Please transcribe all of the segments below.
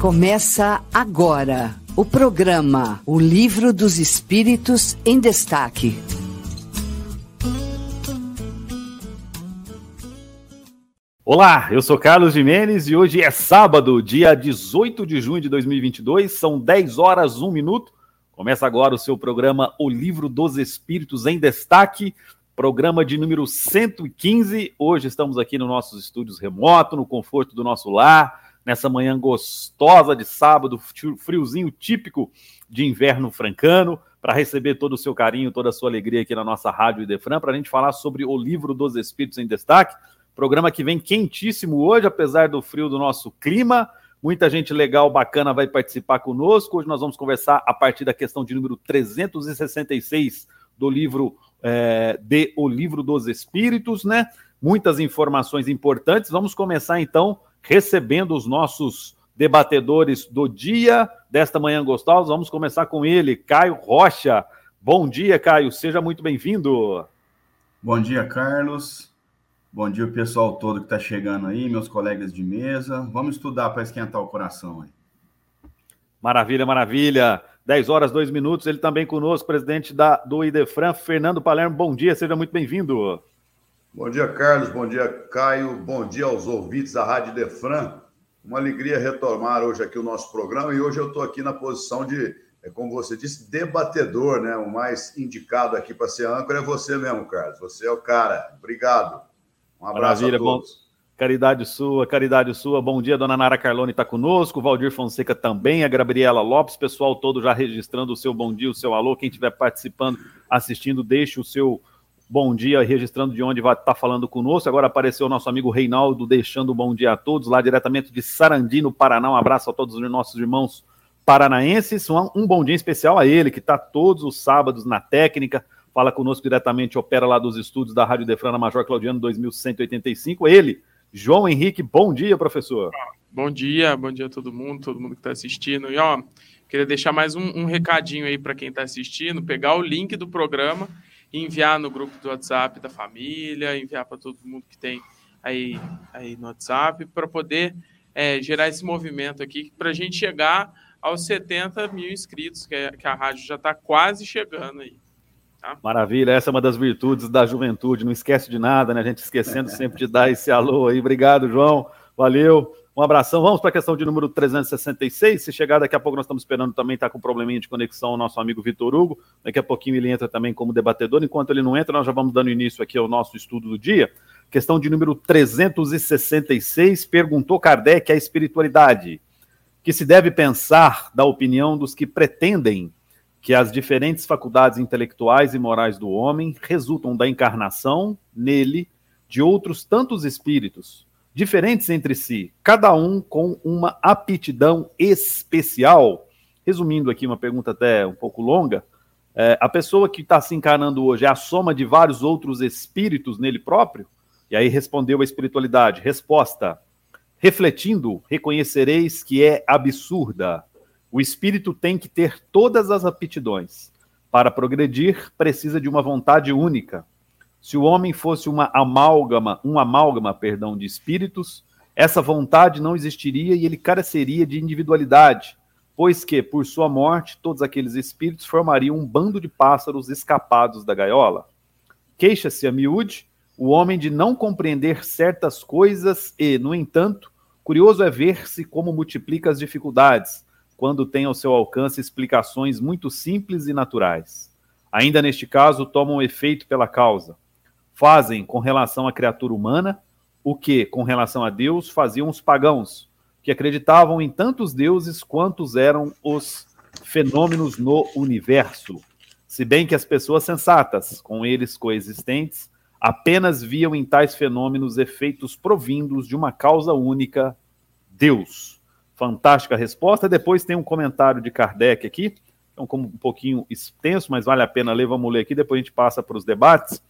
Começa agora o programa O Livro dos Espíritos em Destaque. Olá, eu sou Carlos Jimenez e hoje é sábado, dia 18 de junho de 2022, são 10 horas 1 minuto. Começa agora o seu programa O Livro dos Espíritos em Destaque, programa de número 115. Hoje estamos aqui nos nossos estúdios remoto, no conforto do nosso lar nessa manhã gostosa de sábado, friozinho típico de inverno francano, para receber todo o seu carinho, toda a sua alegria aqui na nossa Rádio Idefran, para a gente falar sobre o livro dos Espíritos em Destaque. Programa que vem quentíssimo hoje, apesar do frio do nosso clima. Muita gente legal, bacana vai participar conosco. Hoje nós vamos conversar a partir da questão de número 366 do livro é, de O Livro dos Espíritos, né? Muitas informações importantes. Vamos começar então recebendo os nossos debatedores do dia desta manhã gostosa. Vamos começar com ele, Caio Rocha. Bom dia, Caio. Seja muito bem-vindo. Bom dia, Carlos. Bom dia, o pessoal todo que está chegando aí, meus colegas de mesa. Vamos estudar para esquentar o coração aí. Maravilha, maravilha. 10 horas, 2 minutos. Ele também conosco, presidente da, do Idefran, Fernando Palermo. Bom dia, seja muito bem-vindo. Bom dia, Carlos. Bom dia, Caio. Bom dia aos ouvintes da Rádio Defran. Uma alegria retomar hoje aqui o nosso programa e hoje eu estou aqui na posição de, é como você disse, debatedor, né? O mais indicado aqui para ser âncora é você mesmo, Carlos. Você é o cara. Obrigado. Um abraço Maravilha, a todos. Bom... Caridade sua, caridade sua. Bom dia, dona Nara Carlone está conosco, Valdir Fonseca também, a Gabriela Lopes, pessoal todo já registrando o seu bom dia, o seu alô. Quem estiver participando, assistindo, deixe o seu bom dia, registrando de onde vai estar tá falando conosco. Agora apareceu o nosso amigo Reinaldo, deixando um bom dia a todos, lá diretamente de Sarandi, no Paraná. Um abraço a todos os nossos irmãos paranaenses. Um, um bom dia especial a ele, que está todos os sábados na técnica, fala conosco diretamente, opera lá dos estúdios da Rádio Defrana Major Claudiano 2185. Ele, João Henrique, bom dia, professor. Bom dia, bom dia a todo mundo, todo mundo que está assistindo. E ó, queria deixar mais um, um recadinho aí para quem está assistindo, pegar o link do programa enviar no grupo do WhatsApp da família, enviar para todo mundo que tem aí, aí no WhatsApp, para poder é, gerar esse movimento aqui, para a gente chegar aos 70 mil inscritos, que, é, que a rádio já está quase chegando aí. Tá? Maravilha, essa é uma das virtudes da juventude, não esquece de nada, né? A gente esquecendo sempre de dar esse alô aí. Obrigado, João. Valeu. Um abração. Vamos para a questão de número 366. Se chegar daqui a pouco, nós estamos esperando também, está com um probleminha de conexão o nosso amigo Vitor Hugo. Daqui a pouquinho ele entra também como debatedor. Enquanto ele não entra, nós já vamos dando início aqui ao nosso estudo do dia. Questão de número 366. Perguntou Kardec a espiritualidade. Que se deve pensar da opinião dos que pretendem que as diferentes faculdades intelectuais e morais do homem resultam da encarnação nele de outros tantos espíritos diferentes entre si, cada um com uma aptidão especial. Resumindo aqui, uma pergunta até um pouco longa, é, a pessoa que está se encarnando hoje é a soma de vários outros espíritos nele próprio? E aí respondeu a espiritualidade. Resposta: refletindo, reconhecereis que é absurda. O espírito tem que ter todas as aptidões. Para progredir, precisa de uma vontade única. Se o homem fosse uma amálgama, um amálgama, perdão, de espíritos, essa vontade não existiria e ele careceria de individualidade, pois que, por sua morte, todos aqueles espíritos formariam um bando de pássaros escapados da gaiola. Queixa-se a miúde o homem de não compreender certas coisas e, no entanto, curioso é ver-se como multiplica as dificuldades, quando tem ao seu alcance explicações muito simples e naturais. Ainda neste caso, tomam efeito pela causa fazem com relação à criatura humana o que, com relação a Deus, faziam os pagãos, que acreditavam em tantos deuses quantos eram os fenômenos no universo. Se bem que as pessoas sensatas, com eles coexistentes, apenas viam em tais fenômenos efeitos provindos de uma causa única, Deus. Fantástica resposta. Depois tem um comentário de Kardec aqui, então como um pouquinho extenso, mas vale a pena ler, vamos ler aqui, depois a gente passa para os debates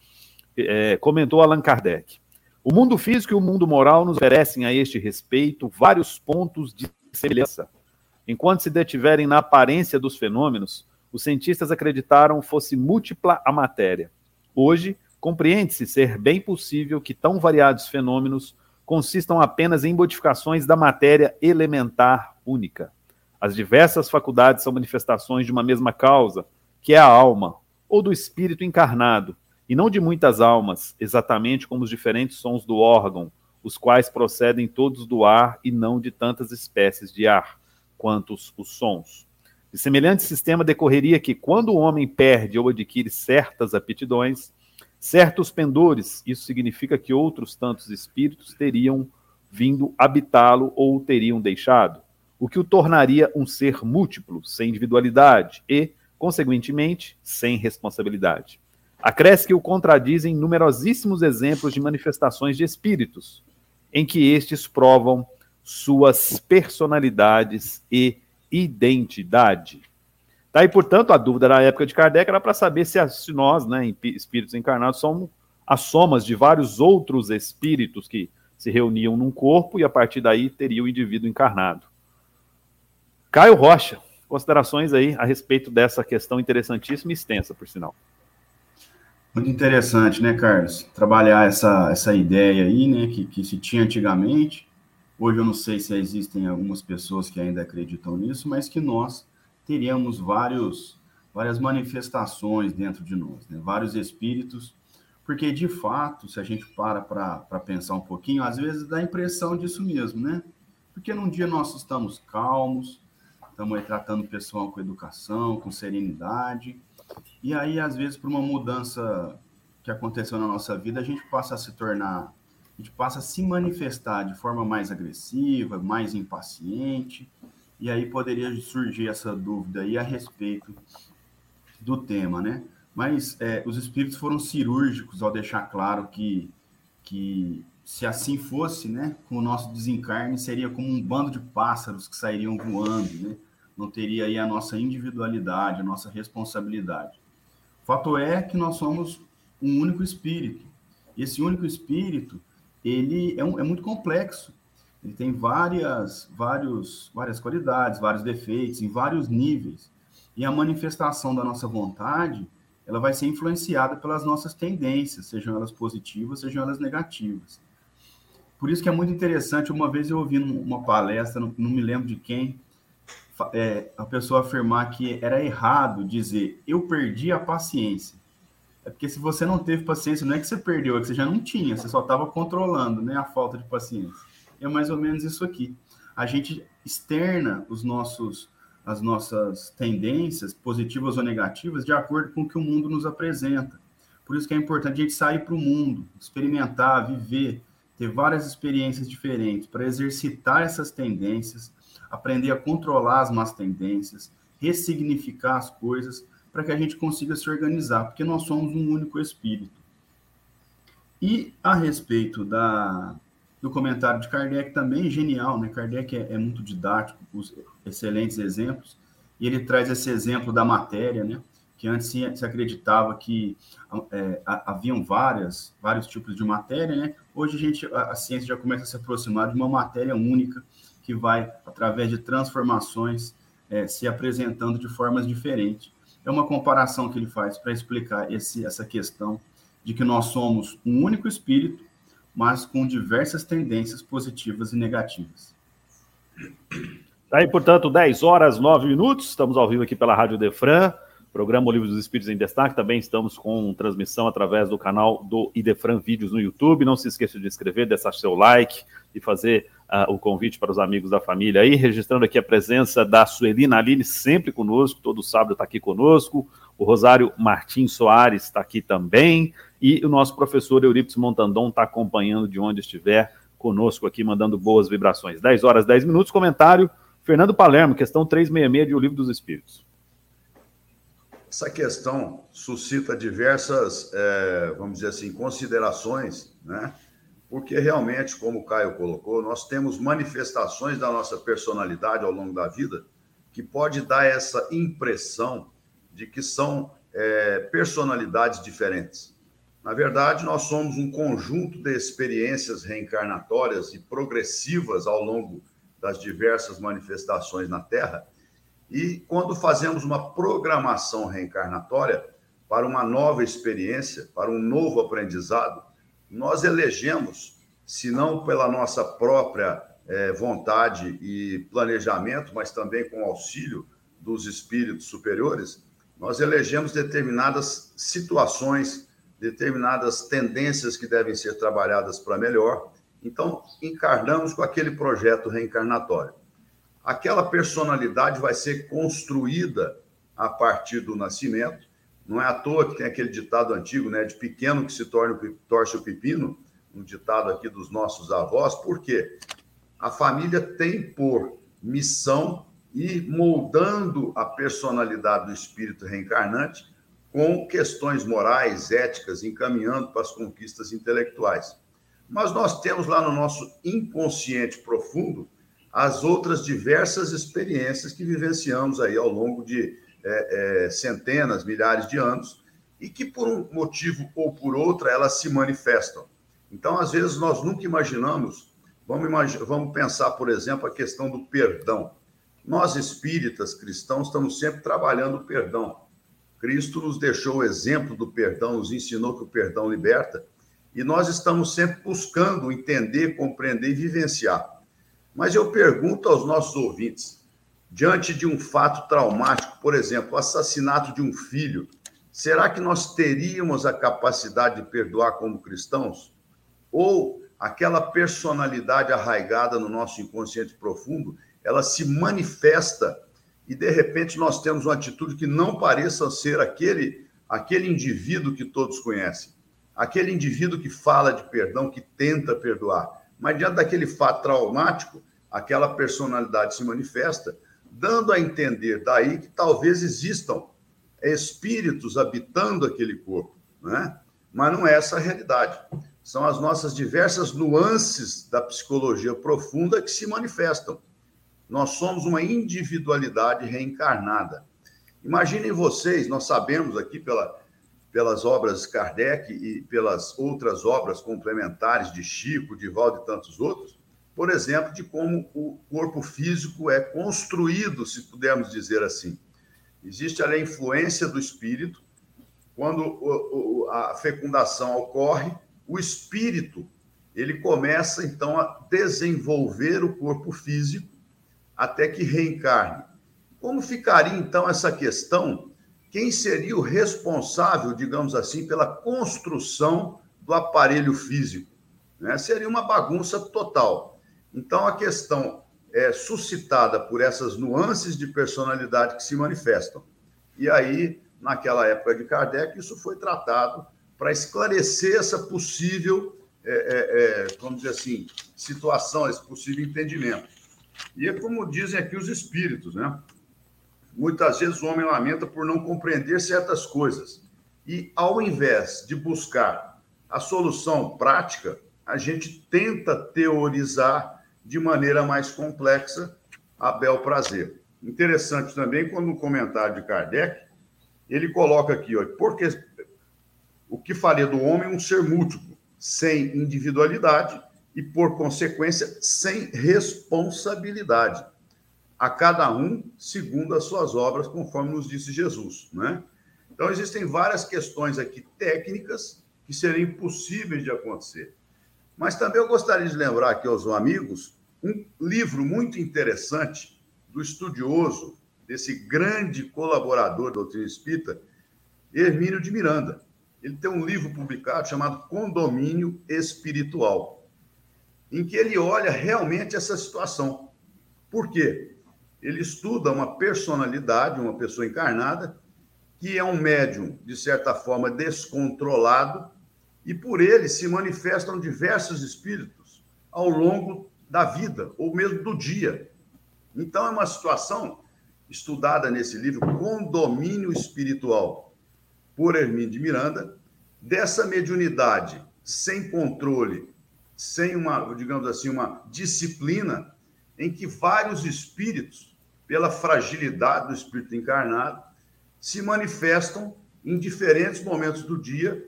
é, comentou Allan Kardec. O mundo físico e o mundo moral nos oferecem a este respeito vários pontos de semelhança. Enquanto se detiverem na aparência dos fenômenos, os cientistas acreditaram fosse múltipla a matéria. Hoje, compreende-se ser bem possível que tão variados fenômenos consistam apenas em modificações da matéria elementar única. As diversas faculdades são manifestações de uma mesma causa, que é a alma, ou do espírito encarnado, e não de muitas almas, exatamente como os diferentes sons do órgão, os quais procedem todos do ar e não de tantas espécies de ar, quantos os sons. De semelhante sistema decorreria que, quando o homem perde ou adquire certas aptidões, certos pendores, isso significa que outros tantos espíritos teriam vindo habitá-lo ou o teriam deixado, o que o tornaria um ser múltiplo, sem individualidade e, consequentemente, sem responsabilidade. Acresce que o contradizem numerosíssimos exemplos de manifestações de espíritos, em que estes provam suas personalidades e identidade. Tá? E, portanto, a dúvida na época de Kardec era para saber se, se nós, né, espíritos encarnados, somos as somas de vários outros espíritos que se reuniam num corpo e, a partir daí, teria o indivíduo encarnado. Caio Rocha, considerações aí a respeito dessa questão interessantíssima e extensa, por sinal. Muito interessante, né, Carlos? Trabalhar essa, essa ideia aí, né, que, que se tinha antigamente, Hoje eu não sei se existem algumas pessoas que ainda acreditam nisso, mas que nós teríamos vários, várias manifestações dentro de nós, né? vários espíritos, porque de fato, se a gente para para pensar um pouquinho, às vezes dá a impressão disso mesmo, né? Porque num dia nós estamos calmos, estamos tratando o pessoal com educação, com serenidade, e aí às vezes por uma mudança que aconteceu na nossa vida, a gente passa a se tornar a gente passa a se manifestar de forma mais agressiva, mais impaciente, e aí poderia surgir essa dúvida aí a respeito do tema, né? Mas é, os espíritos foram cirúrgicos ao deixar claro que, que se assim fosse, né, com o nosso desencarne, seria como um bando de pássaros que sairiam voando, né? Não teria aí a nossa individualidade, a nossa responsabilidade. O fato é que nós somos um único espírito. Esse único espírito, ele é, um, é muito complexo. Ele tem várias, vários, várias qualidades, vários defeitos, em vários níveis. E a manifestação da nossa vontade, ela vai ser influenciada pelas nossas tendências, sejam elas positivas, sejam elas negativas. Por isso que é muito interessante, uma vez eu ouvi numa palestra, não, não me lembro de quem, é, a pessoa afirmar que era errado dizer eu perdi a paciência. É porque se você não teve paciência, não é que você perdeu, é que você já não tinha, você só estava controlando né, a falta de paciência. É mais ou menos isso aqui. A gente externa os nossos, as nossas tendências, positivas ou negativas, de acordo com o que o mundo nos apresenta. Por isso que é importante a gente sair para o mundo, experimentar, viver, ter várias experiências diferentes, para exercitar essas tendências, aprender a controlar as más tendências, ressignificar as coisas para que a gente consiga se organizar, porque nós somos um único espírito. E a respeito da, do comentário de Kardec também, genial, né? Kardec é, é muito didático, os excelentes exemplos, e ele traz esse exemplo da matéria, né? Que antes se, se acreditava que é, haviam várias, vários tipos de matéria, né? Hoje a, gente, a, a ciência já começa a se aproximar de uma matéria única que vai, através de transformações, é, se apresentando de formas diferentes é uma comparação que ele faz para explicar esse, essa questão de que nós somos um único espírito, mas com diversas tendências positivas e negativas. Tá aí, portanto, 10 horas 9 minutos. Estamos ao vivo aqui pela Rádio Defran, programa O Livro dos Espíritos em Destaque. Também estamos com transmissão através do canal do Idefran Vídeos no YouTube. Não se esqueça de inscrever, deixar seu like e fazer o convite para os amigos da família aí, registrando aqui a presença da Suelina Aline, sempre conosco, todo sábado está aqui conosco, o Rosário Martins Soares está aqui também, e o nosso professor Eurípides Montandon está acompanhando de onde estiver conosco aqui, mandando boas vibrações. 10 horas, 10 minutos, comentário, Fernando Palermo, questão 366 de O Livro dos Espíritos. Essa questão suscita diversas, é, vamos dizer assim, considerações, né? Porque realmente, como o Caio colocou, nós temos manifestações da nossa personalidade ao longo da vida que pode dar essa impressão de que são é, personalidades diferentes. Na verdade, nós somos um conjunto de experiências reencarnatórias e progressivas ao longo das diversas manifestações na Terra. E quando fazemos uma programação reencarnatória para uma nova experiência, para um novo aprendizado, nós elegemos se não pela nossa própria é, vontade e planejamento, mas também com auxílio dos espíritos superiores, nós elegemos determinadas situações, determinadas tendências que devem ser trabalhadas para melhor. Então, encarnamos com aquele projeto reencarnatório. Aquela personalidade vai ser construída a partir do nascimento. Não é à toa que tem aquele ditado antigo, né, de pequeno que se torna torce o pepino, um ditado aqui dos nossos avós. Por quê? A família tem por missão e moldando a personalidade do espírito reencarnante com questões morais, éticas, encaminhando para as conquistas intelectuais. Mas nós temos lá no nosso inconsciente profundo as outras diversas experiências que vivenciamos aí ao longo de é, é, centenas, milhares de anos e que por um motivo ou por outro elas se manifestam. Então, às vezes nós nunca imaginamos, vamos, imag vamos pensar, por exemplo, a questão do perdão. Nós espíritas cristãos estamos sempre trabalhando o perdão. Cristo nos deixou o exemplo do perdão, nos ensinou que o perdão liberta, e nós estamos sempre buscando entender, compreender e vivenciar. Mas eu pergunto aos nossos ouvintes, diante de um fato traumático, por exemplo, o assassinato de um filho, será que nós teríamos a capacidade de perdoar como cristãos? Ou aquela personalidade arraigada no nosso inconsciente profundo ela se manifesta e de repente nós temos uma atitude que não pareça ser aquele aquele indivíduo que todos conhecem, aquele indivíduo que fala de perdão, que tenta perdoar, mas diante daquele fato traumático, aquela personalidade se manifesta, dando a entender daí que talvez existam espíritos habitando aquele corpo, né? Mas não é essa a realidade. São as nossas diversas nuances da psicologia profunda que se manifestam. Nós somos uma individualidade reencarnada. Imaginem vocês, nós sabemos aqui pela, pelas obras Kardec e pelas outras obras complementares de Chico, de Valdo e tantos outros, por exemplo, de como o corpo físico é construído, se pudermos dizer assim. Existe a influência do espírito. Quando a fecundação ocorre, o espírito ele começa então a desenvolver o corpo físico até que reencarne. Como ficaria então essa questão? Quem seria o responsável, digamos assim, pela construção do aparelho físico? Né? Seria uma bagunça total. Então, a questão é suscitada por essas nuances de personalidade que se manifestam. E aí, naquela época de Kardec, isso foi tratado para esclarecer essa possível, é, é, é, vamos dizer assim, situação, esse possível entendimento. E é como dizem aqui os espíritos, né? Muitas vezes o homem lamenta por não compreender certas coisas. E ao invés de buscar a solução prática, a gente tenta teorizar de maneira mais complexa a bel prazer. Interessante também quando no comentário de Kardec, ele coloca aqui, ó, porque o que faria do homem um ser múltiplo, sem individualidade e, por consequência, sem responsabilidade. A cada um segundo as suas obras, conforme nos disse Jesus. Né? Então, existem várias questões aqui técnicas que seriam impossíveis de acontecer. Mas também eu gostaria de lembrar aqui aos amigos um livro muito interessante do estudioso, desse grande colaborador da doutrina espírita, Hermínio de Miranda. Ele tem um livro publicado chamado Condomínio Espiritual em que ele olha realmente essa situação. Por quê? Ele estuda uma personalidade, uma pessoa encarnada, que é um médium, de certa forma, descontrolado, e por ele se manifestam diversos espíritos ao longo da vida, ou mesmo do dia. Então, é uma situação estudada nesse livro, Condomínio Espiritual, por Hermínio de Miranda, dessa mediunidade sem controle sem uma, digamos assim, uma disciplina em que vários espíritos, pela fragilidade do espírito encarnado, se manifestam em diferentes momentos do dia,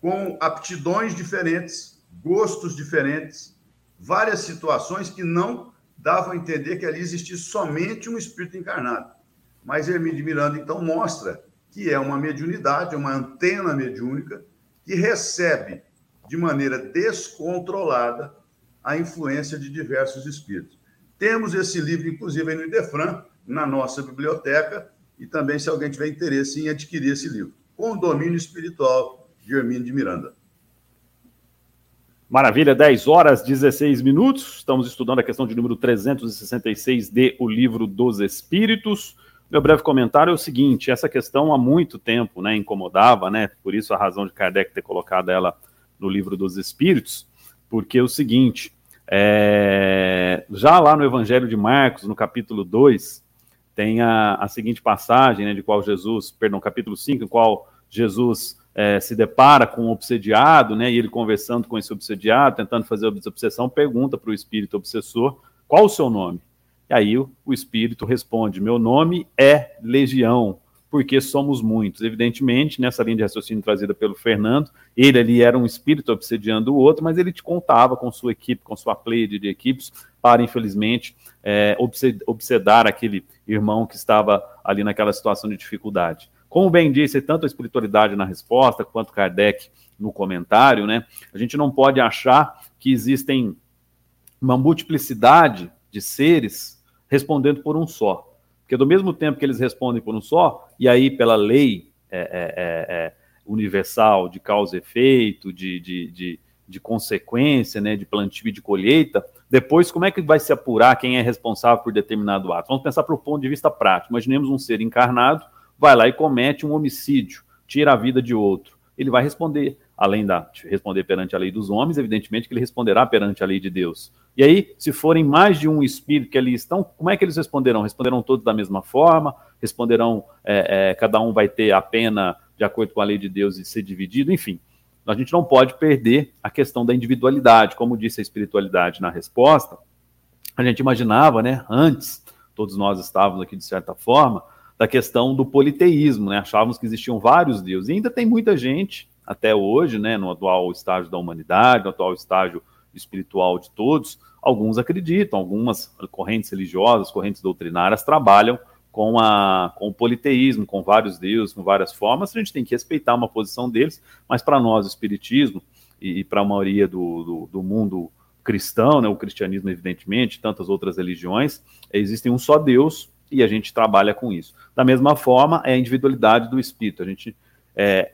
com aptidões diferentes, gostos diferentes, várias situações que não davam a entender que ali existia somente um espírito encarnado. Mas Hermínio de Miranda, então, mostra que é uma mediunidade, uma antena mediúnica, que recebe de maneira descontrolada a influência de diversos espíritos. Temos esse livro, inclusive, no Idefran, na nossa biblioteca, e também se alguém tiver interesse em adquirir esse livro. Condomínio Espiritual, de Hermínio de Miranda. Maravilha, 10 horas 16 minutos. Estamos estudando a questão de número 366 de O Livro dos Espíritos. Meu breve comentário é o seguinte: essa questão há muito tempo né, incomodava, né? Por isso a razão de Kardec ter colocado ela no Livro dos Espíritos, porque é o seguinte: é, já lá no Evangelho de Marcos, no capítulo 2, tem a, a seguinte passagem, né, de qual Jesus, perdão, capítulo 5, em qual Jesus é, se depara com um obsediado, né, e ele conversando com esse obsediado, tentando fazer a obsessão, pergunta para o espírito obsessor qual o seu nome. E aí o, o espírito responde: Meu nome é Legião, porque somos muitos. Evidentemente, nessa linha de raciocínio trazida pelo Fernando, ele ali era um espírito obsediando o outro, mas ele te contava com sua equipe, com sua play de equipes, para, infelizmente, é, obsedar aquele irmão que estava ali naquela situação de dificuldade. Como bem disse, tanto a espiritualidade na resposta quanto Kardec no comentário, né? A gente não pode achar que existem uma multiplicidade de seres respondendo por um só. Porque do mesmo tempo que eles respondem por um só, e aí pela lei é, é, é, é universal de causa e efeito, de, de, de, de, consequência, né, de plantio e de colheita, depois como é que vai se apurar quem é responsável por determinado ato? Vamos pensar para o ponto de vista prático. Imaginemos um ser encarnado vai lá e comete um homicídio, tira a vida de outro. Ele vai responder, além da de responder perante a lei dos homens, evidentemente que ele responderá perante a lei de Deus. E aí, se forem mais de um espírito que ali estão, como é que eles responderão? Responderão todos da mesma forma? Responderão, é, é, cada um vai ter a pena de acordo com a lei de Deus e ser dividido? Enfim, a gente não pode perder a questão da individualidade. Como disse a espiritualidade na resposta, a gente imaginava, né, antes, todos nós estávamos aqui de certa forma, da questão do politeísmo, né? Achávamos que existiam vários deuses. E ainda tem muita gente, até hoje, né, no atual estágio da humanidade, no atual estágio espiritual de todos, alguns acreditam, algumas correntes religiosas, correntes doutrinárias trabalham com, a, com o politeísmo, com vários deuses, com várias formas. A gente tem que respeitar uma posição deles, mas para nós, o espiritismo, e, e para a maioria do, do, do mundo cristão, né, o cristianismo, evidentemente, tantas outras religiões, existem um só Deus, e a gente trabalha com isso. Da mesma forma, é a individualidade do espírito. A gente é,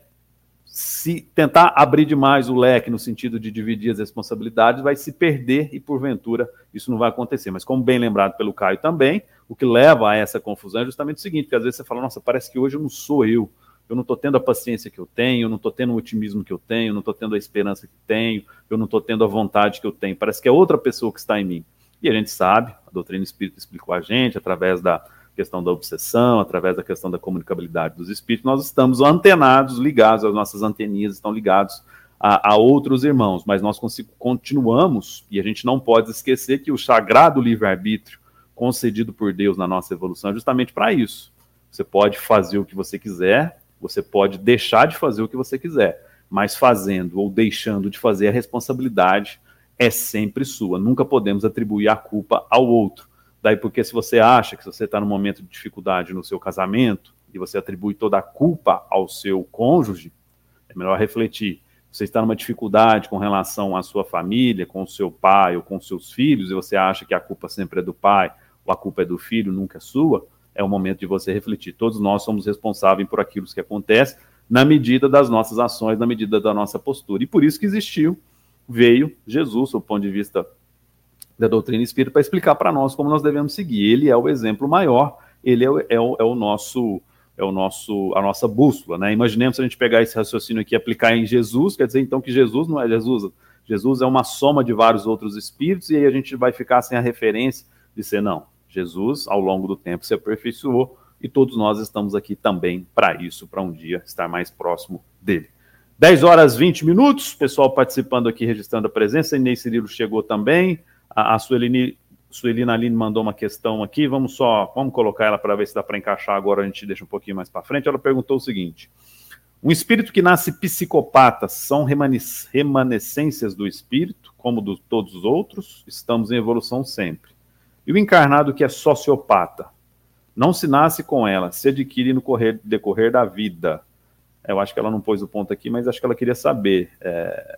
se tentar abrir demais o leque no sentido de dividir as responsabilidades, vai se perder e, porventura, isso não vai acontecer. Mas, como bem lembrado pelo Caio também, o que leva a essa confusão é justamente o seguinte: que às vezes você fala, nossa, parece que hoje eu não sou eu, eu não estou tendo a paciência que eu tenho, eu não estou tendo o otimismo que eu tenho, eu não estou tendo a esperança que tenho, eu não estou tendo a vontade que eu tenho, parece que é outra pessoa que está em mim. E a gente sabe, a doutrina espírita explicou a gente, através da questão da obsessão, através da questão da comunicabilidade dos espíritos, nós estamos antenados, ligados, as nossas anteninhas estão ligados a, a outros irmãos, mas nós continuamos, e a gente não pode esquecer que o sagrado livre-arbítrio concedido por Deus na nossa evolução é justamente para isso. Você pode fazer o que você quiser, você pode deixar de fazer o que você quiser, mas fazendo ou deixando de fazer a responsabilidade é sempre sua. Nunca podemos atribuir a culpa ao outro. Daí, porque se você acha que você está num momento de dificuldade no seu casamento e você atribui toda a culpa ao seu cônjuge, é melhor refletir. Você está numa dificuldade com relação à sua família, com o seu pai ou com seus filhos, e você acha que a culpa sempre é do pai ou a culpa é do filho, nunca é sua, é o momento de você refletir. Todos nós somos responsáveis por aquilo que acontece, na medida das nossas ações, na medida da nossa postura. E por isso que existiu veio Jesus, do ponto de vista da doutrina espírita, para explicar para nós como nós devemos seguir. Ele é o exemplo maior, ele é o, é o, é o nosso é o nosso a nossa bússola, né? Imaginemos se a gente pegar esse raciocínio aqui e aplicar em Jesus, quer dizer então que Jesus não é Jesus, Jesus é uma soma de vários outros espíritos e aí a gente vai ficar sem a referência de ser não. Jesus ao longo do tempo se aperfeiçoou e todos nós estamos aqui também para isso, para um dia estar mais próximo dele. 10 horas 20 minutos, pessoal participando aqui, registrando a presença. Inês Cirilo chegou também. A, a Suelini, Suelina Aline mandou uma questão aqui. Vamos só, vamos colocar ela para ver se dá para encaixar agora. A gente deixa um pouquinho mais para frente. Ela perguntou o seguinte: Um espírito que nasce psicopata são remanescências do espírito, como de todos os outros? Estamos em evolução sempre. E o encarnado que é sociopata? Não se nasce com ela, se adquire no correr, decorrer da vida eu acho que ela não pôs o ponto aqui, mas acho que ela queria saber. É,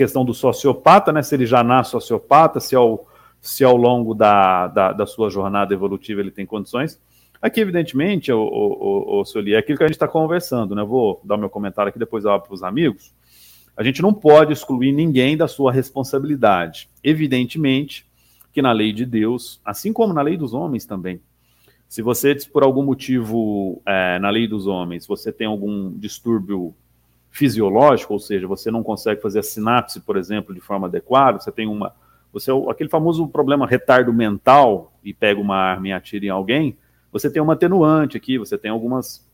questão do sociopata, né? Se ele já nasce sociopata, se ao, se ao longo da, da, da sua jornada evolutiva ele tem condições. Aqui, evidentemente, o, o, o, o é aquilo que a gente está conversando, né? vou dar meu comentário aqui, depois eu abro para os amigos. A gente não pode excluir ninguém da sua responsabilidade. Evidentemente que na lei de Deus, assim como na lei dos homens também, se você, por algum motivo, é, na lei dos homens, você tem algum distúrbio fisiológico, ou seja, você não consegue fazer a sinapse, por exemplo, de forma adequada, você tem uma. Você, aquele famoso problema retardo mental e pega uma arma e atira em alguém, você tem uma atenuante aqui, você tem algumas,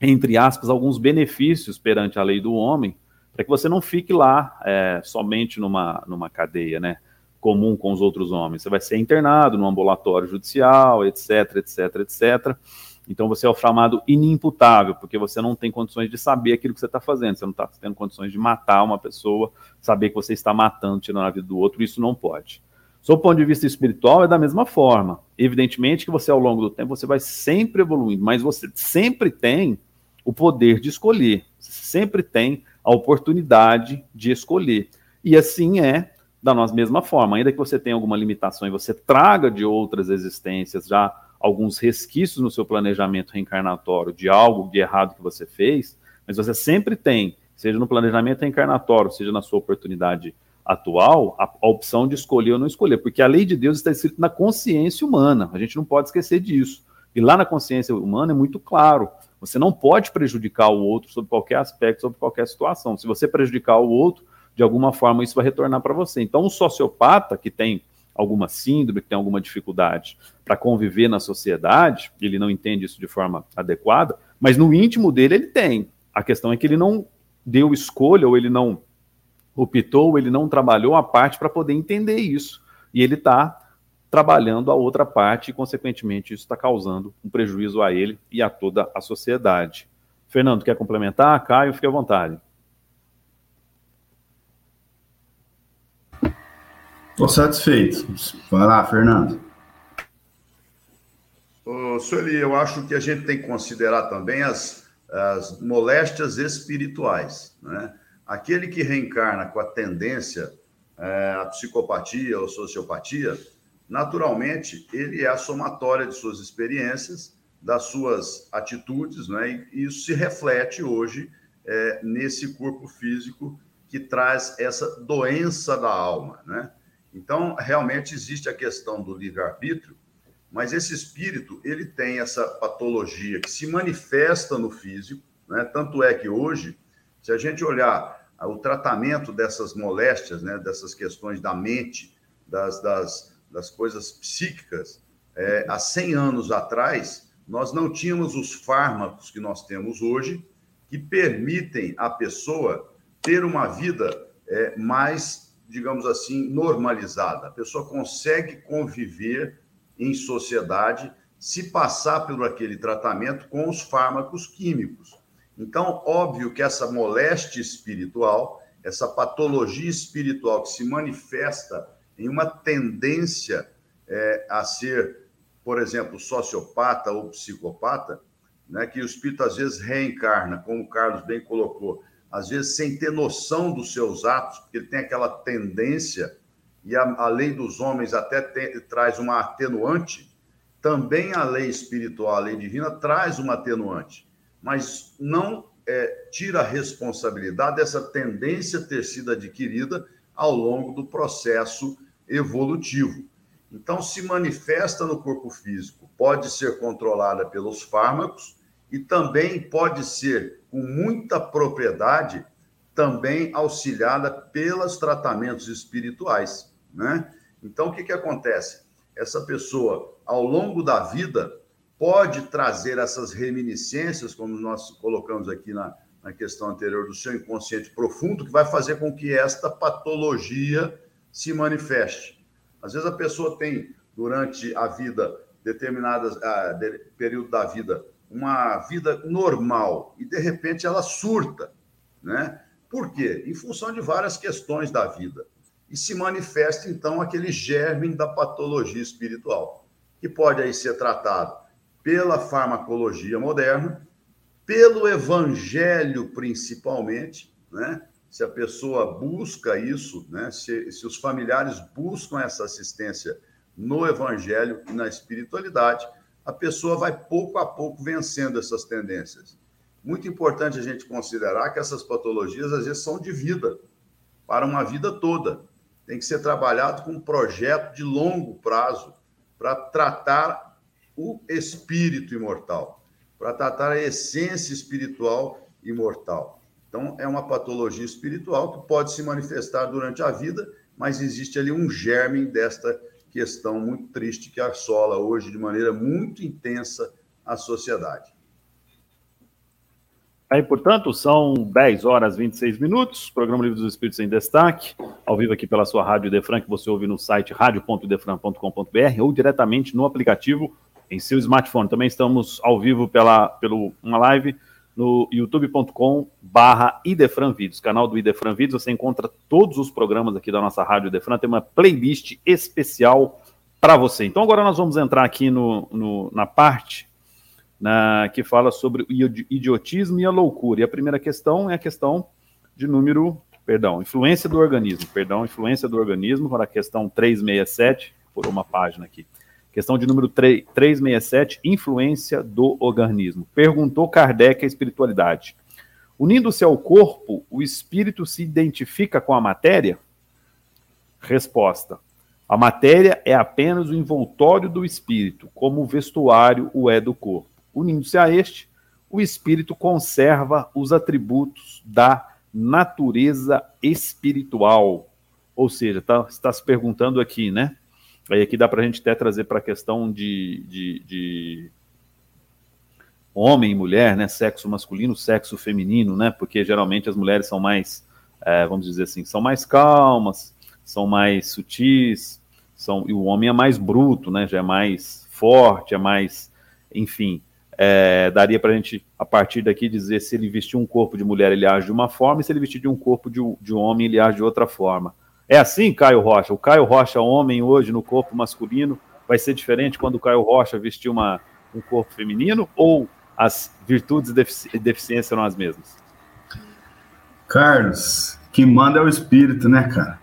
entre aspas, alguns benefícios perante a lei do homem, para que você não fique lá é, somente numa, numa cadeia, né? Comum com os outros homens. Você vai ser internado no ambulatório judicial, etc, etc, etc. Então você é o chamado inimputável, porque você não tem condições de saber aquilo que você está fazendo, você não está tendo condições de matar uma pessoa, saber que você está matando, tirando a vida do outro, isso não pode. Sob o ponto de vista espiritual, é da mesma forma. Evidentemente que você, ao longo do tempo, você vai sempre evoluindo, mas você sempre tem o poder de escolher, você sempre tem a oportunidade de escolher. E assim é da nossa mesma forma, ainda que você tenha alguma limitação e você traga de outras existências já alguns resquícios no seu planejamento reencarnatório de algo de errado que você fez, mas você sempre tem, seja no planejamento reencarnatório, seja na sua oportunidade atual, a, a, opção de escolher ou não escolher, porque a lei de Deus está escrita na consciência humana, a gente não pode esquecer disso. E lá na consciência humana é muito claro, você não pode prejudicar o outro sob qualquer aspecto, sob qualquer situação. Se você prejudicar o outro, de alguma forma isso vai retornar para você. Então, um sociopata que tem alguma síndrome, que tem alguma dificuldade para conviver na sociedade, ele não entende isso de forma adequada, mas no íntimo dele ele tem. A questão é que ele não deu escolha, ou ele não optou, ou ele não trabalhou a parte para poder entender isso. E ele está trabalhando a outra parte e, consequentemente, isso está causando um prejuízo a ele e a toda a sociedade. Fernando, quer complementar? Caio, fique à vontade. Estou satisfeito. Vai lá, Fernando. Ô, Sueli, eu acho que a gente tem que considerar também as, as moléstias espirituais. Né? Aquele que reencarna com a tendência é, à psicopatia ou sociopatia, naturalmente, ele é a somatória de suas experiências, das suas atitudes, né? e isso se reflete hoje é, nesse corpo físico que traz essa doença da alma. Né? Então, realmente existe a questão do livre-arbítrio, mas esse espírito, ele tem essa patologia que se manifesta no físico, né? tanto é que hoje, se a gente olhar o tratamento dessas moléstias, né? dessas questões da mente, das, das, das coisas psíquicas, é, há 100 anos atrás, nós não tínhamos os fármacos que nós temos hoje, que permitem à pessoa ter uma vida é, mais digamos assim, normalizada. A pessoa consegue conviver em sociedade se passar por aquele tratamento com os fármacos químicos. Então, óbvio que essa moléstia espiritual, essa patologia espiritual que se manifesta em uma tendência é, a ser, por exemplo, sociopata ou psicopata, né, que o espírito às vezes reencarna, como o Carlos bem colocou, às vezes sem ter noção dos seus atos, porque ele tem aquela tendência, e a, a lei dos homens até te, traz uma atenuante, também a lei espiritual, a lei divina, traz uma atenuante, mas não é, tira a responsabilidade dessa tendência ter sido adquirida ao longo do processo evolutivo. Então, se manifesta no corpo físico, pode ser controlada pelos fármacos e também pode ser com muita propriedade, também auxiliada pelos tratamentos espirituais, né? Então, o que, que acontece? Essa pessoa, ao longo da vida, pode trazer essas reminiscências, como nós colocamos aqui na, na questão anterior, do seu inconsciente profundo, que vai fazer com que esta patologia se manifeste. Às vezes a pessoa tem, durante a vida, determinadas uh, de, período da vida, uma vida normal e de repente ela surta, né? Por quê? Em função de várias questões da vida. E se manifesta então aquele germe da patologia espiritual, que pode aí ser tratado pela farmacologia moderna, pelo evangelho principalmente, né? se a pessoa busca isso, né? se, se os familiares buscam essa assistência no evangelho e na espiritualidade, a pessoa vai pouco a pouco vencendo essas tendências. Muito importante a gente considerar que essas patologias às vezes são de vida, para uma vida toda. Tem que ser trabalhado com um projeto de longo prazo para tratar o espírito imortal, para tratar a essência espiritual imortal. Então, é uma patologia espiritual que pode se manifestar durante a vida, mas existe ali um germe desta questão muito triste que assola hoje de maneira muito intensa a sociedade. Aí, portanto, são 10 horas e 26 minutos, programa Livro dos Espíritos em Destaque, ao vivo aqui pela sua Rádio Defran, que você ouve no site radio.defran.com.br ou diretamente no aplicativo em seu smartphone. Também estamos ao vivo pela pelo, uma live no youtube.com barra Idefran Vídeos, canal do Idefran Vídeos, você encontra todos os programas aqui da nossa Rádio Idefran, tem uma playlist especial para você. Então agora nós vamos entrar aqui no, no, na parte na, que fala sobre o idiotismo e a loucura. E a primeira questão é a questão de número, perdão, influência do organismo, perdão, influência do organismo, para a questão 367, por uma página aqui. Questão de número 3, 367, influência do organismo. Perguntou Kardec a espiritualidade. Unindo-se ao corpo, o espírito se identifica com a matéria? Resposta: A matéria é apenas o envoltório do espírito, como o vestuário o é do corpo. Unindo-se a este, o espírito conserva os atributos da natureza espiritual. Ou seja, tá, está se perguntando aqui, né? Aí aqui dá para a gente até trazer para a questão de, de, de, homem e mulher, né? Sexo masculino, sexo feminino, né? Porque geralmente as mulheres são mais, é, vamos dizer assim, são mais calmas, são mais sutis, são, e o homem é mais bruto, né? Já é mais forte, é mais, enfim. É, daria para a gente, a partir daqui, dizer se ele vestir um corpo de mulher, ele age de uma forma, e se ele vestir de um corpo de, de homem, ele age de outra forma. É assim, Caio Rocha? O Caio Rocha, homem, hoje, no corpo masculino, vai ser diferente quando o Caio Rocha vestir uma, um corpo feminino? Ou as virtudes e defici deficiências serão as mesmas? Carlos, que manda é o espírito, né, cara?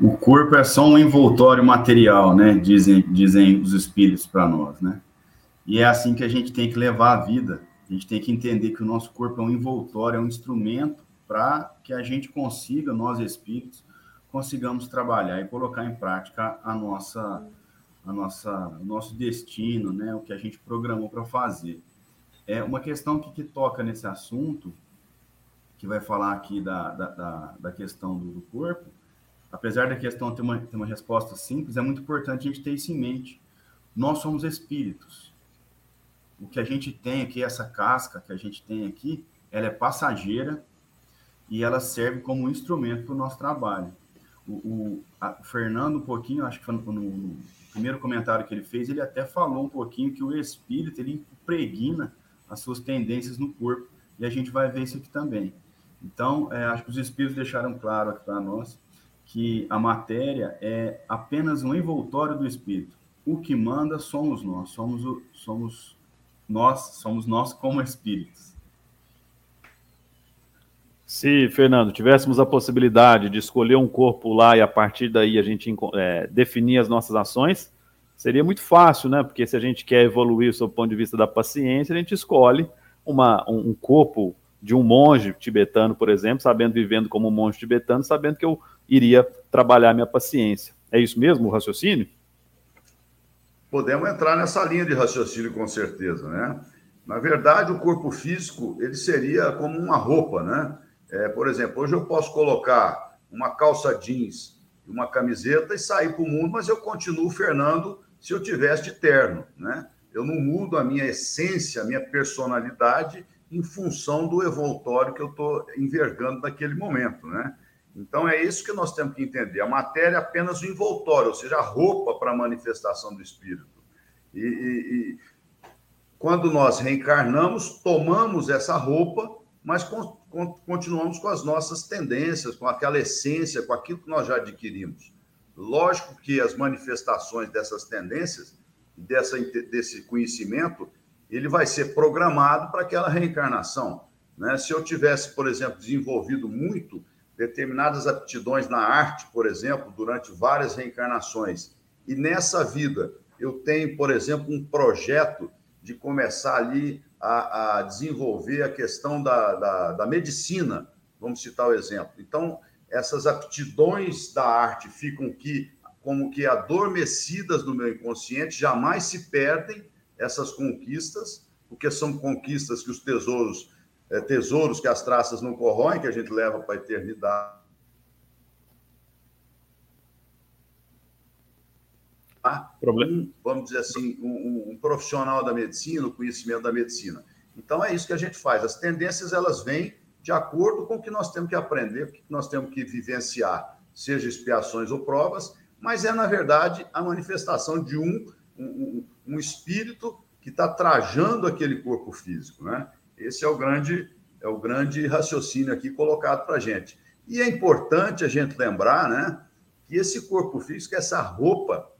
O corpo é só um envoltório material, né? Dizem, dizem os espíritos para nós, né? E é assim que a gente tem que levar a vida. A gente tem que entender que o nosso corpo é um envoltório, é um instrumento para que a gente consiga, nós espíritos, consigamos trabalhar e colocar em prática a nossa, a nossa, o nosso destino, né, o que a gente programou para fazer. É uma questão que, que, toca nesse assunto, que vai falar aqui da, da, da, da questão do, do, corpo, apesar da questão ter uma, ter uma resposta simples, é muito importante a gente ter isso em mente. Nós somos espíritos. O que a gente tem aqui, essa casca que a gente tem aqui, ela é passageira e ela serve como um instrumento para o nosso trabalho o, o Fernando, um pouquinho, acho que foi no, no, primeiro comentário que ele fez, ele até falou um pouquinho que o espírito ele impregna as suas tendências no corpo, e a gente vai ver isso aqui também. Então, é, acho que os espíritos deixaram claro aqui para nós que a matéria é apenas um envoltório do espírito. O que manda somos nós, somos, o, somos nós, somos nós como espíritos. Se, Fernando, tivéssemos a possibilidade de escolher um corpo lá e a partir daí a gente é, definir as nossas ações, seria muito fácil, né? Porque se a gente quer evoluir sob o ponto de vista da paciência, a gente escolhe uma, um, um corpo de um monge tibetano, por exemplo, sabendo vivendo como um monge tibetano, sabendo que eu iria trabalhar minha paciência. É isso mesmo o raciocínio? Podemos entrar nessa linha de raciocínio com certeza, né? Na verdade, o corpo físico ele seria como uma roupa, né? É, por exemplo, hoje eu posso colocar uma calça jeans e uma camiseta e sair para o mundo, mas eu continuo Fernando se eu tivesse de terno, né? Eu não mudo a minha essência, a minha personalidade em função do evoltório que eu estou envergando naquele momento, né? Então é isso que nós temos que entender. A matéria é apenas o envoltório, ou seja, a roupa para a manifestação do espírito. E, e, e quando nós reencarnamos, tomamos essa roupa, mas continuamos com as nossas tendências, com aquela essência, com aquilo que nós já adquirimos. Lógico que as manifestações dessas tendências, dessa, desse conhecimento, ele vai ser programado para aquela reencarnação. Né? Se eu tivesse, por exemplo, desenvolvido muito determinadas aptidões na arte, por exemplo, durante várias reencarnações, e nessa vida eu tenho, por exemplo, um projeto de começar ali a, a desenvolver a questão da, da, da medicina, vamos citar o exemplo. Então, essas aptidões da arte ficam que, como que adormecidas no meu inconsciente, jamais se perdem essas conquistas, porque são conquistas que os tesouros, é, tesouros que as traças não corroem, que a gente leva para a eternidade. Problema. Um, vamos dizer assim, um, um, profissional da medicina, o conhecimento da medicina. Então é isso que a gente faz. As tendências elas vêm de acordo com o que nós temos que aprender, o que nós temos que vivenciar, seja expiações ou provas, mas é na verdade a manifestação de um, um, um espírito que está trajando aquele corpo físico, né? Esse é o grande é o grande raciocínio aqui colocado para a gente. E é importante a gente lembrar, né, que esse corpo físico, essa roupa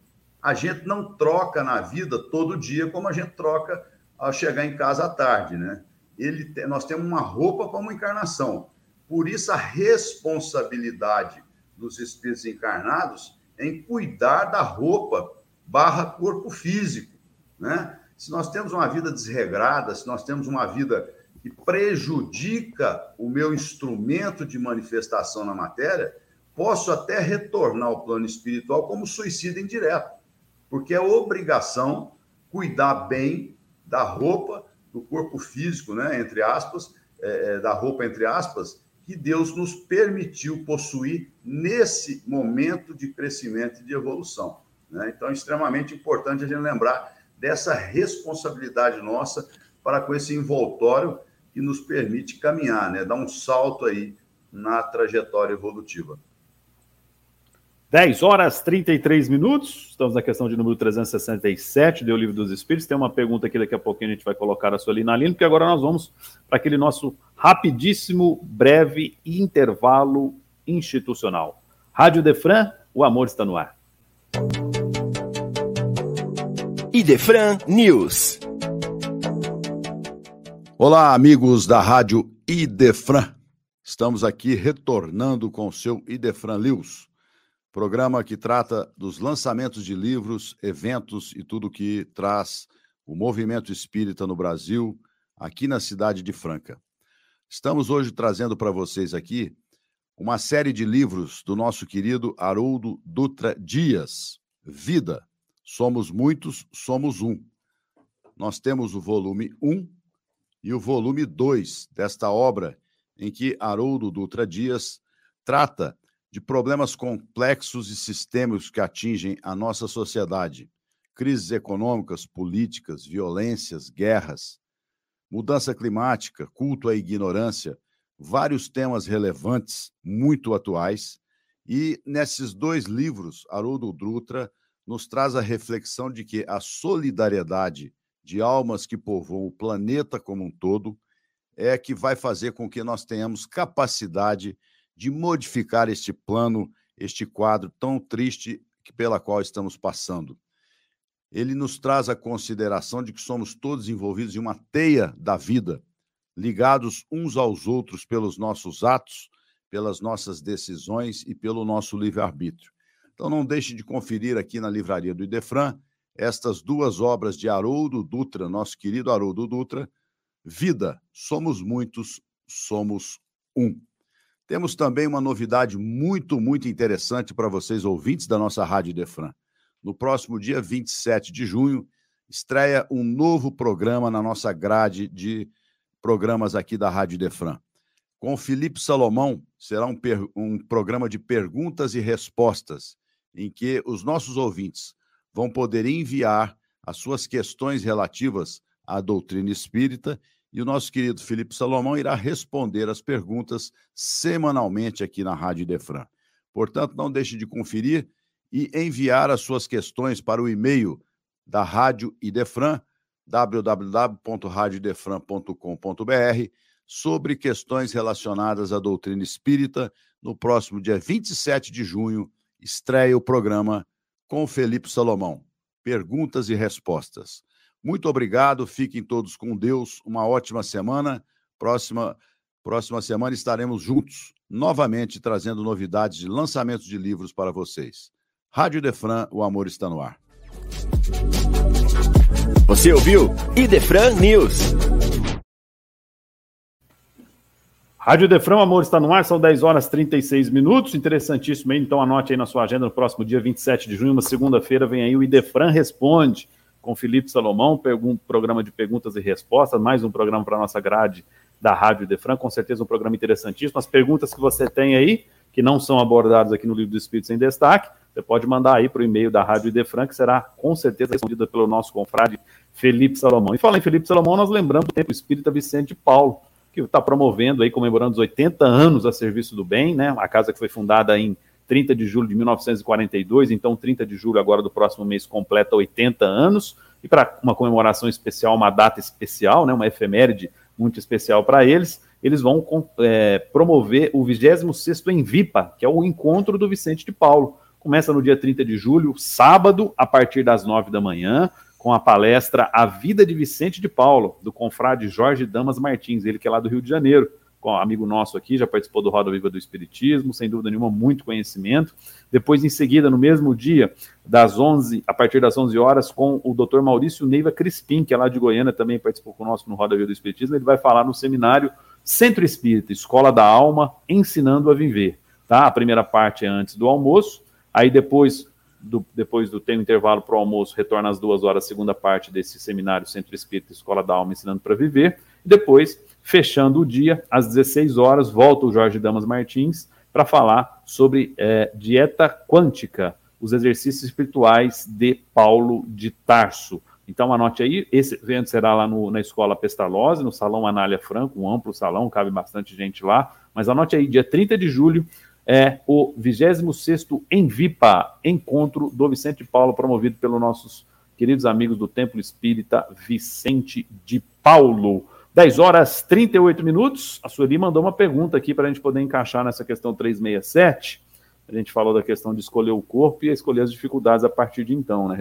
a gente não troca na vida todo dia como a gente troca ao chegar em casa à tarde, né? Ele, nós temos uma roupa uma encarnação. Por isso, a responsabilidade dos espíritos encarnados é em cuidar da roupa barra corpo físico, né? Se nós temos uma vida desregrada, se nós temos uma vida que prejudica o meu instrumento de manifestação na matéria, posso até retornar ao plano espiritual como suicida indireto porque é obrigação cuidar bem da roupa, do corpo físico, né, entre aspas, é, é, da roupa, entre aspas, que Deus nos permitiu possuir nesse momento de crescimento e de evolução. Né? Então, é extremamente importante a gente lembrar dessa responsabilidade nossa para com esse envoltório que nos permite caminhar, né? dar um salto aí na trajetória evolutiva. 10 horas 33 minutos, estamos na questão de número 367 do Livro dos Espíritos. Tem uma pergunta aqui daqui a pouquinho a gente vai colocar a sua ali na linha, porque agora nós vamos para aquele nosso rapidíssimo, breve intervalo institucional. Rádio Defran, o amor está no ar. Idefran News. Olá, amigos da Rádio Idefran. Estamos aqui retornando com o seu Idefran News programa que trata dos lançamentos de livros, eventos e tudo que traz o movimento espírita no Brasil, aqui na cidade de Franca. Estamos hoje trazendo para vocês aqui uma série de livros do nosso querido Haroldo Dutra Dias, Vida. Somos muitos, somos um. Nós temos o volume 1 e o volume 2 desta obra, em que Haroldo Dutra Dias trata de problemas complexos e sistêmicos que atingem a nossa sociedade: crises econômicas, políticas, violências, guerras, mudança climática, culto à ignorância, vários temas relevantes, muito atuais. E nesses dois livros, Haroldo Dutra nos traz a reflexão de que a solidariedade de almas que povoam o planeta como um todo é que vai fazer com que nós tenhamos capacidade de modificar este plano, este quadro tão triste pela qual estamos passando. Ele nos traz a consideração de que somos todos envolvidos em uma teia da vida, ligados uns aos outros pelos nossos atos, pelas nossas decisões e pelo nosso livre-arbítrio. Então não deixe de conferir aqui na livraria do Idefran estas duas obras de Haroldo Dutra, nosso querido Haroldo Dutra, Vida, somos muitos, somos um. Temos também uma novidade muito, muito interessante para vocês, ouvintes da nossa Rádio Defran. No próximo dia 27 de junho, estreia um novo programa na nossa grade de programas aqui da Rádio Defran. Com Felipe Salomão, será um, um programa de perguntas e respostas, em que os nossos ouvintes vão poder enviar as suas questões relativas à doutrina espírita e o nosso querido Felipe Salomão irá responder as perguntas semanalmente aqui na Rádio Defran. Portanto, não deixe de conferir e enviar as suas questões para o e-mail da Rádio Idefran, www.radiodefran.com.br, sobre questões relacionadas à doutrina espírita. No próximo dia 27 de junho, estreia o programa com Felipe Salomão. Perguntas e respostas. Muito obrigado, fiquem todos com Deus, uma ótima semana. Próxima, próxima semana estaremos juntos novamente trazendo novidades de lançamentos de livros para vocês. Rádio Defran, o amor está no ar. Você ouviu Idefran News. Rádio Defrão, amor, está no ar, são 10 horas e 36 minutos. Interessantíssimo aí, então anote aí na sua agenda no próximo dia 27 de junho, uma segunda-feira, vem aí o Idefran Responde com Felipe Salomão, um programa de perguntas e respostas, mais um programa para a nossa grade da Rádio Defran, com certeza um programa interessantíssimo. As perguntas que você tem aí, que não são abordadas aqui no Livro do Espírito em Destaque, você pode mandar aí para o e-mail da Rádio Defran, que será com certeza respondida pelo nosso confrade Felipe Salomão. E falando em Felipe Salomão, nós lembramos do Tempo Espírita Vicente Paulo, que está promovendo aí, comemorando os 80 anos a serviço do bem, né? A casa que foi fundada em 30 de julho de 1942, então 30 de julho agora do próximo mês completa 80 anos, e para uma comemoração especial, uma data especial, né, uma efeméride muito especial para eles, eles vão é, promover o 26º Envipa, que é o encontro do Vicente de Paulo. Começa no dia 30 de julho, sábado, a partir das 9 da manhã, com a palestra A Vida de Vicente de Paulo, do confrade Jorge Damas Martins, ele que é lá do Rio de Janeiro, amigo nosso aqui, já participou do Roda Viva do Espiritismo, sem dúvida nenhuma, muito conhecimento. Depois, em seguida, no mesmo dia, das 11, a partir das 11 horas, com o Dr. Maurício Neiva Crispim, que é lá de Goiânia, também participou conosco no Roda Viva do Espiritismo, ele vai falar no seminário Centro Espírita, Escola da Alma, Ensinando a Viver. Tá? A primeira parte é antes do almoço, aí depois do, depois do tempo intervalo para o almoço, retorna às duas horas, segunda parte desse seminário Centro Espírita Escola da Alma Ensinando para Viver. Depois, fechando o dia, às 16 horas, volta o Jorge Damas Martins para falar sobre é, dieta quântica, os exercícios espirituais de Paulo de Tarso. Então anote aí, esse evento será lá no, na Escola Pestalozzi, no Salão Anália Franco, um amplo salão, cabe bastante gente lá. Mas anote aí, dia 30 de julho, é o 26º Envipa, Encontro do Vicente Paulo, promovido pelos nossos queridos amigos do Templo Espírita Vicente de Paulo. 10 horas 38 minutos. A Sueli mandou uma pergunta aqui para a gente poder encaixar nessa questão 367. A gente falou da questão de escolher o corpo e escolher as dificuldades a partir de então, né?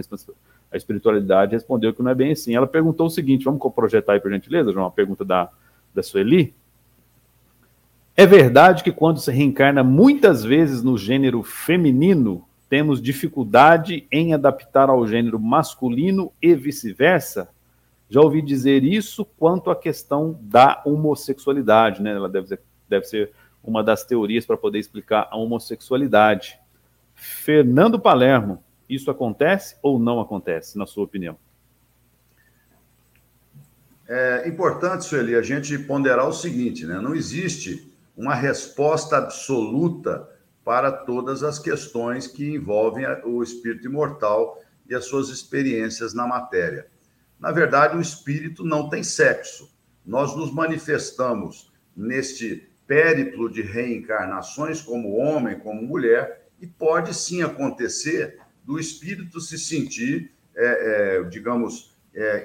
A espiritualidade respondeu que não é bem assim. Ela perguntou o seguinte: vamos projetar aí, por gentileza, João, uma pergunta da, da Sueli. É verdade que quando se reencarna muitas vezes no gênero feminino, temos dificuldade em adaptar ao gênero masculino e vice-versa? Já ouvi dizer isso quanto à questão da homossexualidade, né? Ela deve ser, deve ser uma das teorias para poder explicar a homossexualidade. Fernando Palermo, isso acontece ou não acontece, na sua opinião? É importante, Sueli, a gente ponderar o seguinte, né? Não existe uma resposta absoluta para todas as questões que envolvem o espírito imortal e as suas experiências na matéria. Na verdade, o espírito não tem sexo. Nós nos manifestamos neste périplo de reencarnações como homem, como mulher, e pode sim acontecer do espírito se sentir, é, é, digamos, é,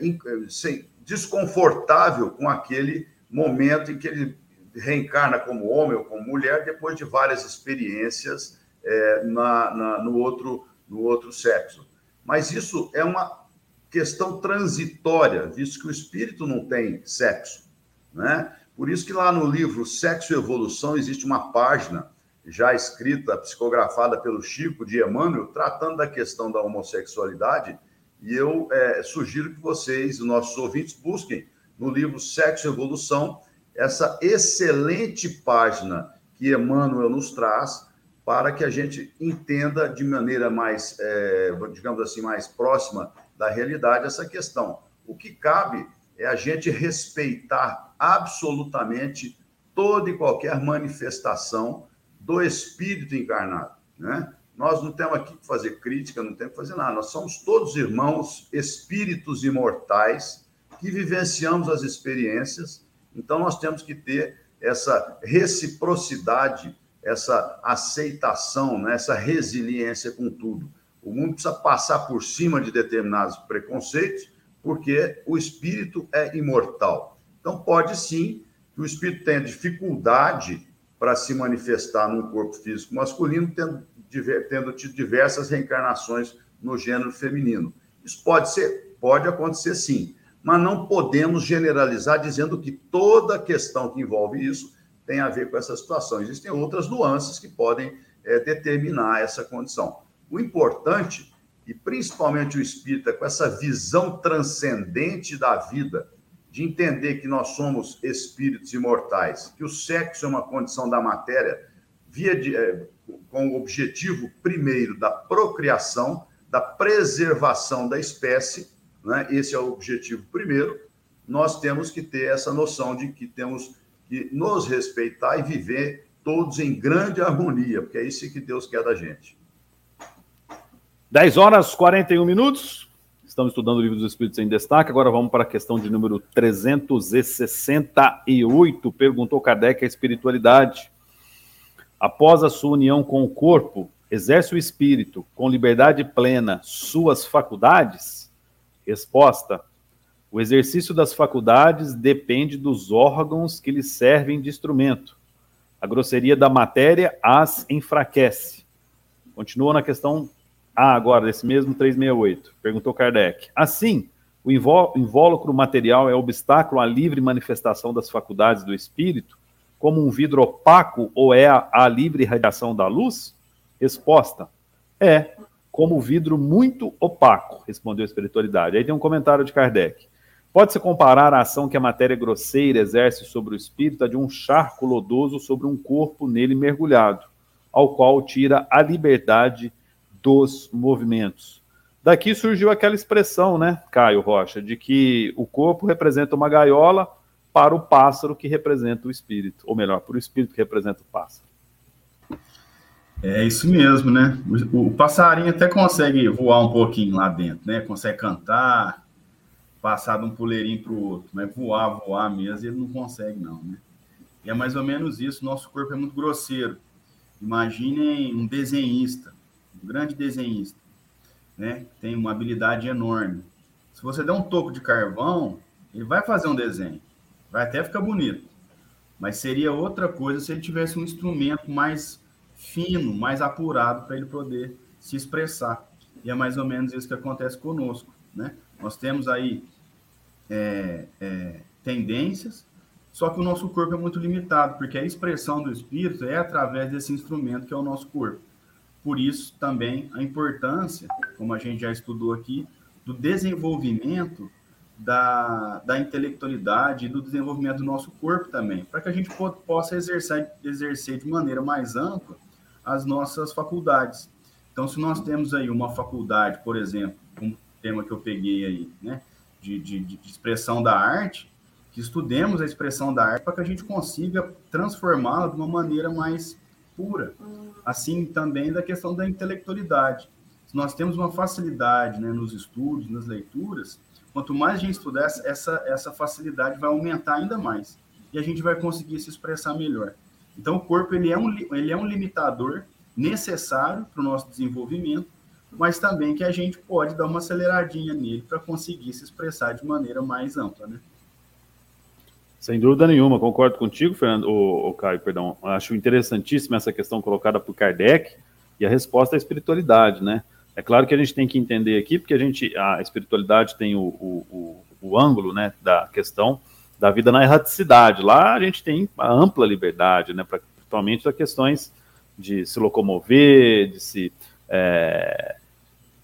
desconfortável com aquele momento em que ele reencarna como homem ou como mulher depois de várias experiências é, na, na, no, outro, no outro sexo. Mas isso é uma questão transitória, visto que o espírito não tem sexo. Né? Por isso que lá no livro Sexo e Evolução existe uma página já escrita, psicografada pelo Chico de Emmanuel, tratando da questão da homossexualidade, e eu é, sugiro que vocês, os nossos ouvintes, busquem no livro Sexo e Evolução essa excelente página que Emmanuel nos traz para que a gente entenda de maneira mais, é, digamos assim, mais próxima da realidade essa questão. O que cabe é a gente respeitar absolutamente toda e qualquer manifestação do espírito encarnado, né? Nós não temos aqui que fazer crítica, não temos que fazer nada. Nós somos todos irmãos, espíritos imortais que vivenciamos as experiências então, nós temos que ter essa reciprocidade, essa aceitação, né? essa resiliência com tudo. O mundo precisa passar por cima de determinados preconceitos, porque o espírito é imortal. Então, pode sim que o espírito tenha dificuldade para se manifestar num corpo físico masculino, tendo, tendo tido diversas reencarnações no gênero feminino. Isso pode ser, pode acontecer sim mas não podemos generalizar dizendo que toda questão que envolve isso tem a ver com essa situação. Existem outras nuances que podem é, determinar essa condição. O importante, e principalmente o espírita, com essa visão transcendente da vida, de entender que nós somos espíritos imortais, que o sexo é uma condição da matéria, via de, é, com o objetivo primeiro da procriação, da preservação da espécie, né? esse é o objetivo primeiro, nós temos que ter essa noção de que temos que nos respeitar e viver todos em grande harmonia, porque é isso que Deus quer da gente. 10 horas 41 minutos. Estamos estudando o livro dos Espíritos em destaque. Agora vamos para a questão de número 368. Perguntou Kardec a espiritualidade. Após a sua união com o corpo, exerce o espírito com liberdade plena suas faculdades? Resposta: O exercício das faculdades depende dos órgãos que lhe servem de instrumento. A grosseria da matéria as enfraquece. Continua na questão A agora, desse mesmo 368. Perguntou Kardec. Assim, o invólucro material é obstáculo à livre manifestação das faculdades do espírito, como um vidro opaco ou é a, a livre radiação da luz? Resposta: É, como vidro muito opaco, respondeu a espiritualidade. Aí tem um comentário de Kardec. Pode-se comparar a ação que a matéria grosseira exerce sobre o espírito a de um charco lodoso sobre um corpo nele mergulhado, ao qual tira a liberdade dos movimentos. Daqui surgiu aquela expressão, né, Caio Rocha, de que o corpo representa uma gaiola para o pássaro que representa o espírito, ou melhor, para o espírito que representa o pássaro. É isso mesmo, né? O, o, passarinho até consegue voar um pouquinho lá dentro, né? Consegue cantar, passar de um puleirinho para o outro, mas voar, voar mesmo, ele não consegue, não, né? E é mais ou menos isso. Nosso corpo é muito grosseiro. Imaginem um desenhista, grande desenhista, né? Tem uma habilidade enorme. Se você der um toco de carvão, ele vai fazer um desenho, vai até ficar bonito. Mas seria outra coisa se ele tivesse um instrumento mais fino, mais apurado para ele poder se expressar. E é mais ou menos isso que acontece conosco, né? Nós temos aí é, é, tendências, só que o nosso corpo é muito limitado, porque a expressão do espírito é através desse instrumento que é o nosso corpo. Por isso, também, a importância, como a gente já estudou aqui, do desenvolvimento da, da intelectualidade e do desenvolvimento do nosso corpo também, para que a gente possa exercer, exercer de maneira mais ampla as nossas faculdades. Então, se nós temos aí uma faculdade, por exemplo, um tema que eu peguei aí, né, de, de, de expressão da arte, que estudemos a expressão da arte para que a gente consiga transformá-la de uma maneira mais pura. Assim também da questão da intelectualidade. Se nós temos uma facilidade né, nos estudos, nas leituras, quanto mais a gente estudar, essa, essa facilidade vai aumentar ainda mais. E a gente vai conseguir se expressar melhor. Então, o corpo ele é um, ele é um limitador necessário para o nosso desenvolvimento, mas também que a gente pode dar uma aceleradinha nele para conseguir se expressar de maneira mais ampla, né? Sem dúvida nenhuma, concordo contigo, Fernando, o, o Caio, perdão. Acho interessantíssima essa questão colocada por Kardec e a resposta à espiritualidade, né? É claro que a gente tem que entender aqui, porque a gente, a espiritualidade tem o, o, o, o ângulo, né, da questão da vida na erraticidade. Lá a gente tem a ampla liberdade, né, principalmente das questões de se locomover, de se, é,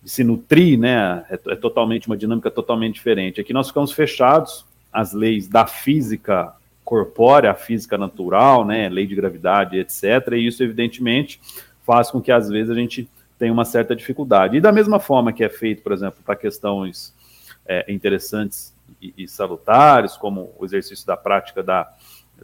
de se nutrir, né, é, é, totalmente uma dinâmica totalmente diferente. Aqui nós ficamos fechados às leis da física corpórea, a física natural, né, lei de gravidade, etc. E isso, evidentemente, faz com que às vezes a gente tenha uma certa dificuldade. E da mesma forma que é feito, por exemplo, para questões é, interessantes e, e, salutares, como o exercício da prática da,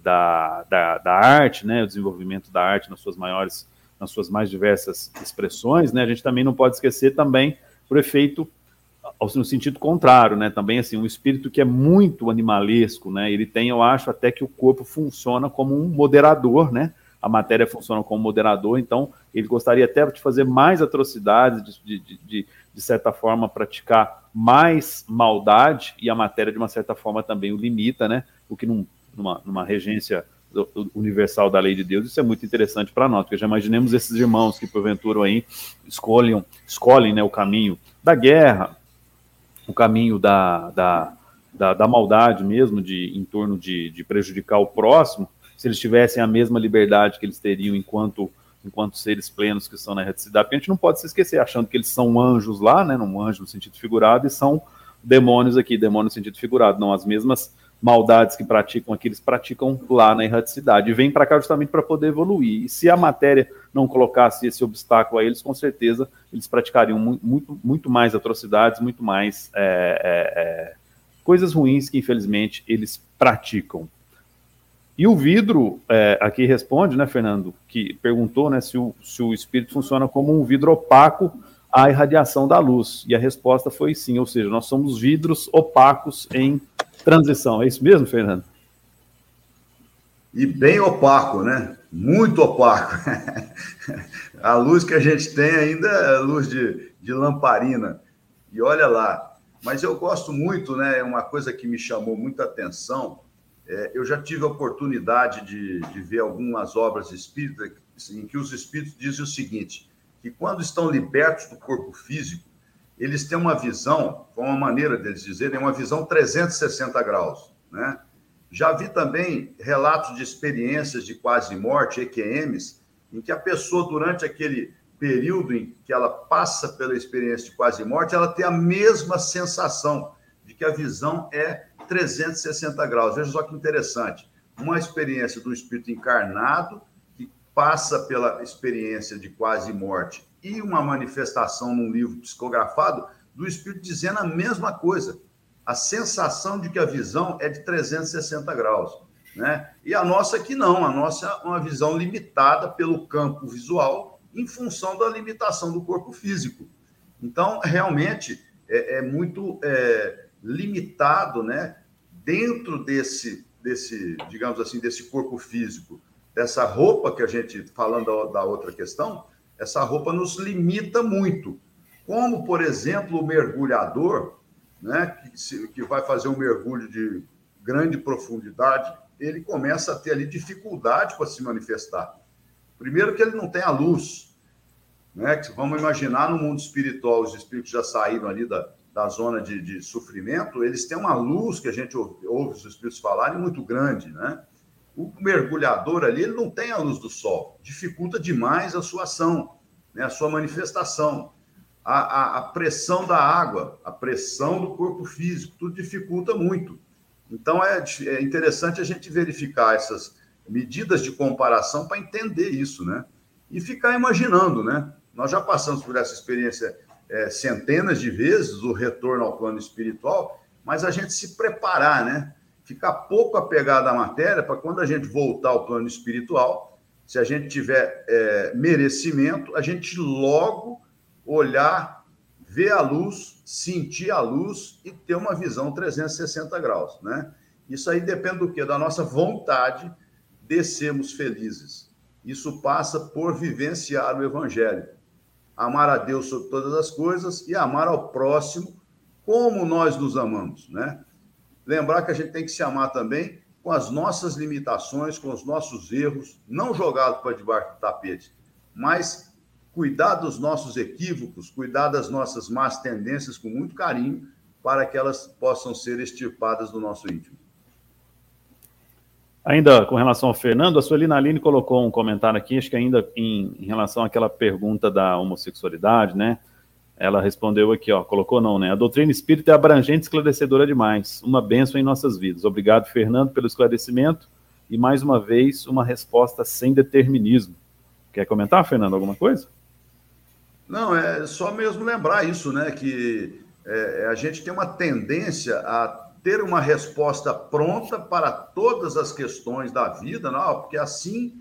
da, da, da, arte, né, o desenvolvimento da arte nas suas maiores, nas suas mais diversas expressões, né, a gente também não pode esquecer também o efeito no sentido contrário, né, também assim, um espírito que é muito animalesco, né, ele tem, eu acho, até que o corpo funciona como um moderador, né, a matéria funciona como moderador, então ele gostaria até de fazer mais atrocidades, de, de, de, de certa forma praticar mais maldade, e a matéria, de uma certa forma, também o limita, né? O que num, numa, numa regência universal da lei de Deus, isso é muito interessante para nós, porque já imaginemos esses irmãos que porventura aí escolhem, escolhem né, o caminho da guerra, o caminho da, da, da, da maldade mesmo, de, em torno de, de prejudicar o próximo, se eles tivessem a mesma liberdade que eles teriam enquanto enquanto seres plenos que são na erraticidade, porque a gente não pode se esquecer, achando que eles são anjos lá, né, num anjo no sentido figurado, e são demônios aqui, demônios no sentido figurado, não as mesmas maldades que praticam aqui, eles praticam lá na erraticidade, e vêm para cá justamente para poder evoluir, e se a matéria não colocasse esse obstáculo a eles, com certeza eles praticariam muito, muito mais atrocidades, muito mais é, é, é, coisas ruins que infelizmente eles praticam. E o vidro, é, aqui responde, né, Fernando, que perguntou né, se, o, se o espírito funciona como um vidro opaco à irradiação da luz. E a resposta foi sim, ou seja, nós somos vidros opacos em transição. É isso mesmo, Fernando? E bem opaco, né? Muito opaco. a luz que a gente tem ainda é luz de, de lamparina. E olha lá. Mas eu gosto muito, né? Uma coisa que me chamou muita atenção é, eu já tive a oportunidade de, de ver algumas obras espíritas em que os espíritos dizem o seguinte: que quando estão libertos do corpo físico, eles têm uma visão, com uma maneira deles dizerem, uma visão 360 graus, né? Já vi também relatos de experiências de quase morte, EQMs, em que a pessoa, durante aquele período em que ela passa pela experiência de quase morte, ela tem a mesma sensação de que a visão é 360 graus. Veja só que interessante. Uma experiência do espírito encarnado passa pela experiência de quase morte e uma manifestação num livro psicografado do espírito dizendo a mesma coisa. A sensação de que a visão é de 360 graus. Né? E a nossa aqui não, a nossa é uma visão limitada pelo campo visual em função da limitação do corpo físico. Então, realmente, é, é muito é, limitado, né? Dentro desse, desse, digamos assim, desse corpo físico, dessa roupa que a gente, falando da outra questão, essa roupa nos limita muito. Como, por exemplo, o mergulhador, né, que, se, que vai fazer um mergulho de grande profundidade, ele começa a ter ali dificuldade para se manifestar. Primeiro que ele não tem a luz, né? Que vamos imaginar no mundo espiritual, os espíritos já saíram ali da, da zona de, de, sofrimento, eles têm uma luz que a gente ouve, ouve os espíritos falarem muito grande, né? O mergulhador ali, ele não tem a luz do sol, dificulta demais a sua ação, né? a sua manifestação. A, a, a pressão da água, a pressão do corpo físico, tudo dificulta muito. Então, é, é interessante a gente verificar essas medidas de comparação para entender isso, né? E ficar imaginando, né? Nós já passamos por essa experiência é, centenas de vezes o retorno ao plano espiritual, mas a gente se preparar, né? Ficar pouco apegado à matéria para quando a gente voltar ao plano espiritual, se a gente tiver é, merecimento, a gente logo olhar, ver a luz, sentir a luz e ter uma visão 360 graus, né? Isso aí depende do quê? Da nossa vontade de sermos felizes. Isso passa por vivenciar o evangelho amar a Deus sobre todas as coisas e amar ao próximo como nós nos amamos, né? Lembrar que a gente tem que se amar também com as nossas limitações, com os nossos erros, não jogados para debaixo do tapete, mas cuidar dos nossos equívocos, cuidar das nossas más tendências com muito carinho, para que elas possam ser extirpadas do nosso íntimo. Ainda com relação ao Fernando, a Suelina Aline colocou um comentário aqui, acho que ainda em, em, relação àquela pergunta da homossexualidade, né? Ela respondeu aqui, ó, colocou não, né? A doutrina espírita é abrangente e esclarecedora demais. Uma bênção em nossas vidas. Obrigado, Fernando, pelo esclarecimento e mais uma vez uma resposta sem determinismo. Quer comentar, Fernando, alguma coisa? Não, é só mesmo lembrar isso, né? Que é, a gente tem uma tendência a ter uma resposta pronta para todas as questões da vida, não, porque assim,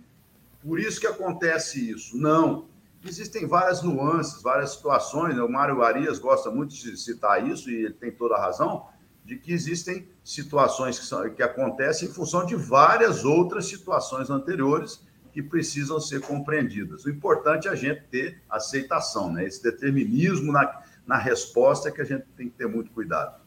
por isso que acontece isso. Não. Existem várias nuances, várias situações. Né? O Mário Arias gosta muito de citar isso, e ele tem toda a razão, de que existem situações que, são, que acontecem em função de várias outras situações anteriores que precisam ser compreendidas. O importante é a gente ter aceitação, né? esse determinismo na, na resposta é que a gente tem que ter muito cuidado.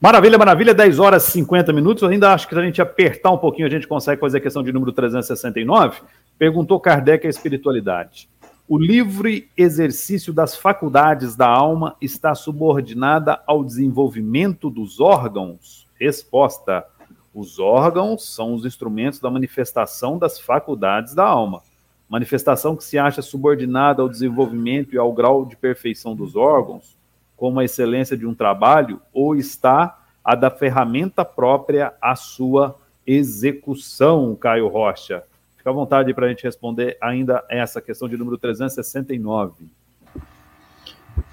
Maravilha, maravilha, 10 horas e 50 minutos. Eu ainda acho que se a gente apertar um pouquinho, a gente consegue fazer a questão de número 369. Perguntou Kardec a espiritualidade. O livre exercício das faculdades da alma está subordinada ao desenvolvimento dos órgãos? Resposta: Os órgãos são os instrumentos da manifestação das faculdades da alma. Manifestação que se acha subordinada ao desenvolvimento e ao grau de perfeição dos órgãos, como a excelência de um trabalho, ou está a da ferramenta própria à sua execução, Caio Rocha. Fica à vontade para a gente responder ainda essa questão de número 369.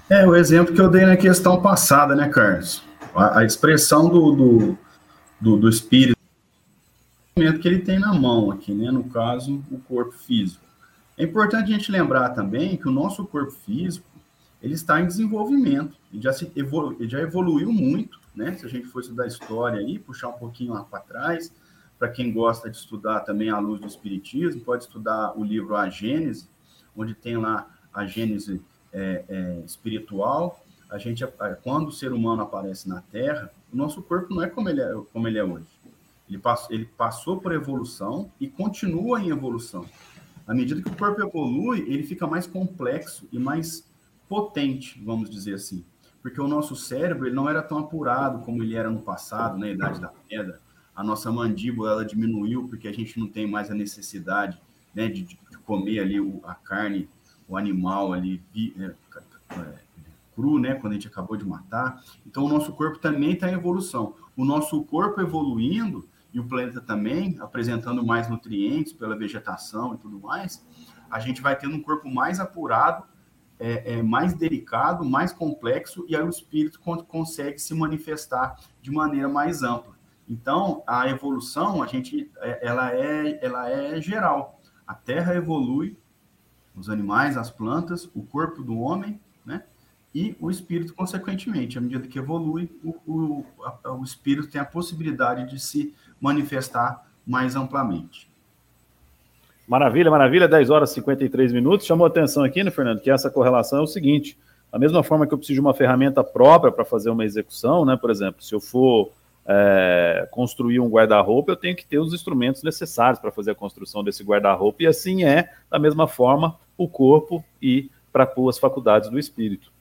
É, o exemplo que eu dei na questão passada, né, Carlos? A, a expressão do, do, do, do espírito que ele tem na mão aqui, né? No caso, o corpo físico. É importante a gente lembrar também que o nosso corpo físico ele está em desenvolvimento, ele já, se evolu ele já evoluiu muito, né? Se a gente for estudar história aí, puxar um pouquinho lá para trás, para quem gosta de estudar também a luz do Espiritismo, pode estudar o livro A Gênese, onde tem lá a Gênese é, é, espiritual. A gente, quando o ser humano aparece na Terra, o nosso corpo não é como ele é, como ele é hoje. Ele, pass, ele passou por evolução e continua em evolução. À medida que o corpo evolui, ele fica mais complexo e mais potente, vamos dizer assim. Porque o nosso cérebro ele não era tão apurado como ele era no passado, na Idade da Pedra. A nossa mandíbula ela diminuiu porque a gente não tem mais a necessidade né, de, de comer ali o, a carne, o animal ali é, é, cru, né, quando a gente acabou de matar. Então, o nosso corpo também está em evolução. O nosso corpo evoluindo e o planeta também apresentando mais nutrientes pela vegetação e tudo mais, a gente vai tendo um corpo mais apurado é, é, mais delicado, mais complexo, e aí o espírito consegue se manifestar de maneira mais ampla. Então, a evolução, a gente, é, ela é, ela é geral. A Terra evolui, os animais, as plantas, o corpo do homem, né? E o espírito, consequentemente, à medida que evolui, o, o, a, o espírito tem a possibilidade de se manifestar mais amplamente. Maravilha, maravilha, 10 horas e 53 minutos. Chamou atenção aqui, né, Fernando, que essa correlação é o seguinte: da mesma forma que eu preciso de uma ferramenta própria para fazer uma execução, né? Por exemplo, se eu for é, construir um guarda-roupa, eu tenho que ter os instrumentos necessários para fazer a construção desse guarda-roupa, e assim é, da mesma forma, o corpo e para as faculdades do espírito.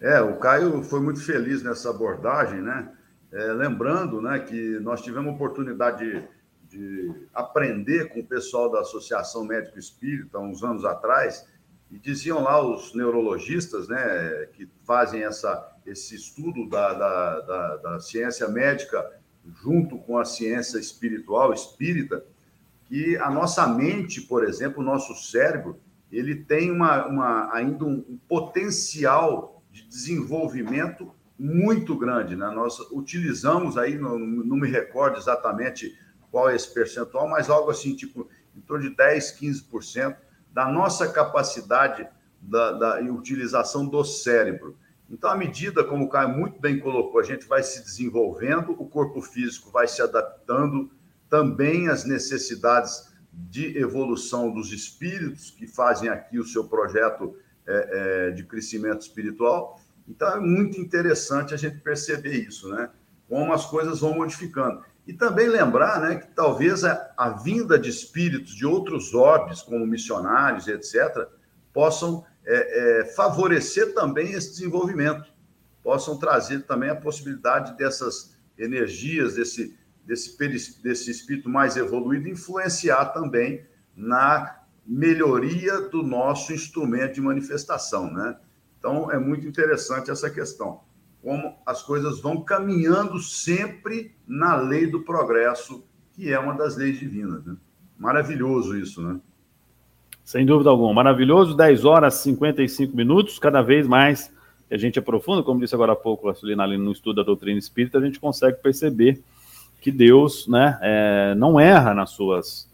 É, o Caio foi muito feliz nessa abordagem, né? É, lembrando né, que nós tivemos oportunidade de de aprender com o pessoal da Associação Médico Espírita, uns anos atrás, e diziam lá os neurologistas, né, que fazem essa, esse estudo da, da, da, da ciência médica junto com a ciência espiritual, espírita, que a nossa mente, por exemplo, o nosso cérebro, ele tem uma, uma ainda um, um potencial de desenvolvimento muito grande. Né? Nós utilizamos aí, não, não me recordo exatamente qual é esse percentual, mas algo assim, tipo, em torno de 10, 15% da nossa capacidade da, da utilização do cérebro. Então, à medida, como o Caio muito bem colocou, a gente vai se desenvolvendo, o corpo físico vai se adaptando também às necessidades de evolução dos espíritos que fazem aqui o seu projeto é, é, de crescimento espiritual. Então, é muito interessante a gente perceber isso, né? Como as coisas vão modificando. E também lembrar né, que talvez a, a vinda de espíritos de outros orbes, como missionários, etc., possam é, é, favorecer também esse desenvolvimento, possam trazer também a possibilidade dessas energias, desse, desse, desse espírito mais evoluído, influenciar também na melhoria do nosso instrumento de manifestação. Né? Então, é muito interessante essa questão como as coisas vão caminhando sempre na lei do progresso, que é uma das leis divinas. Né? Maravilhoso isso, né? Sem dúvida alguma. Maravilhoso, 10 horas e 55 minutos, cada vez mais a gente aprofunda, como disse agora há pouco a Sulina, ali no estudo da doutrina espírita, a gente consegue perceber que Deus né, é, não erra nas suas,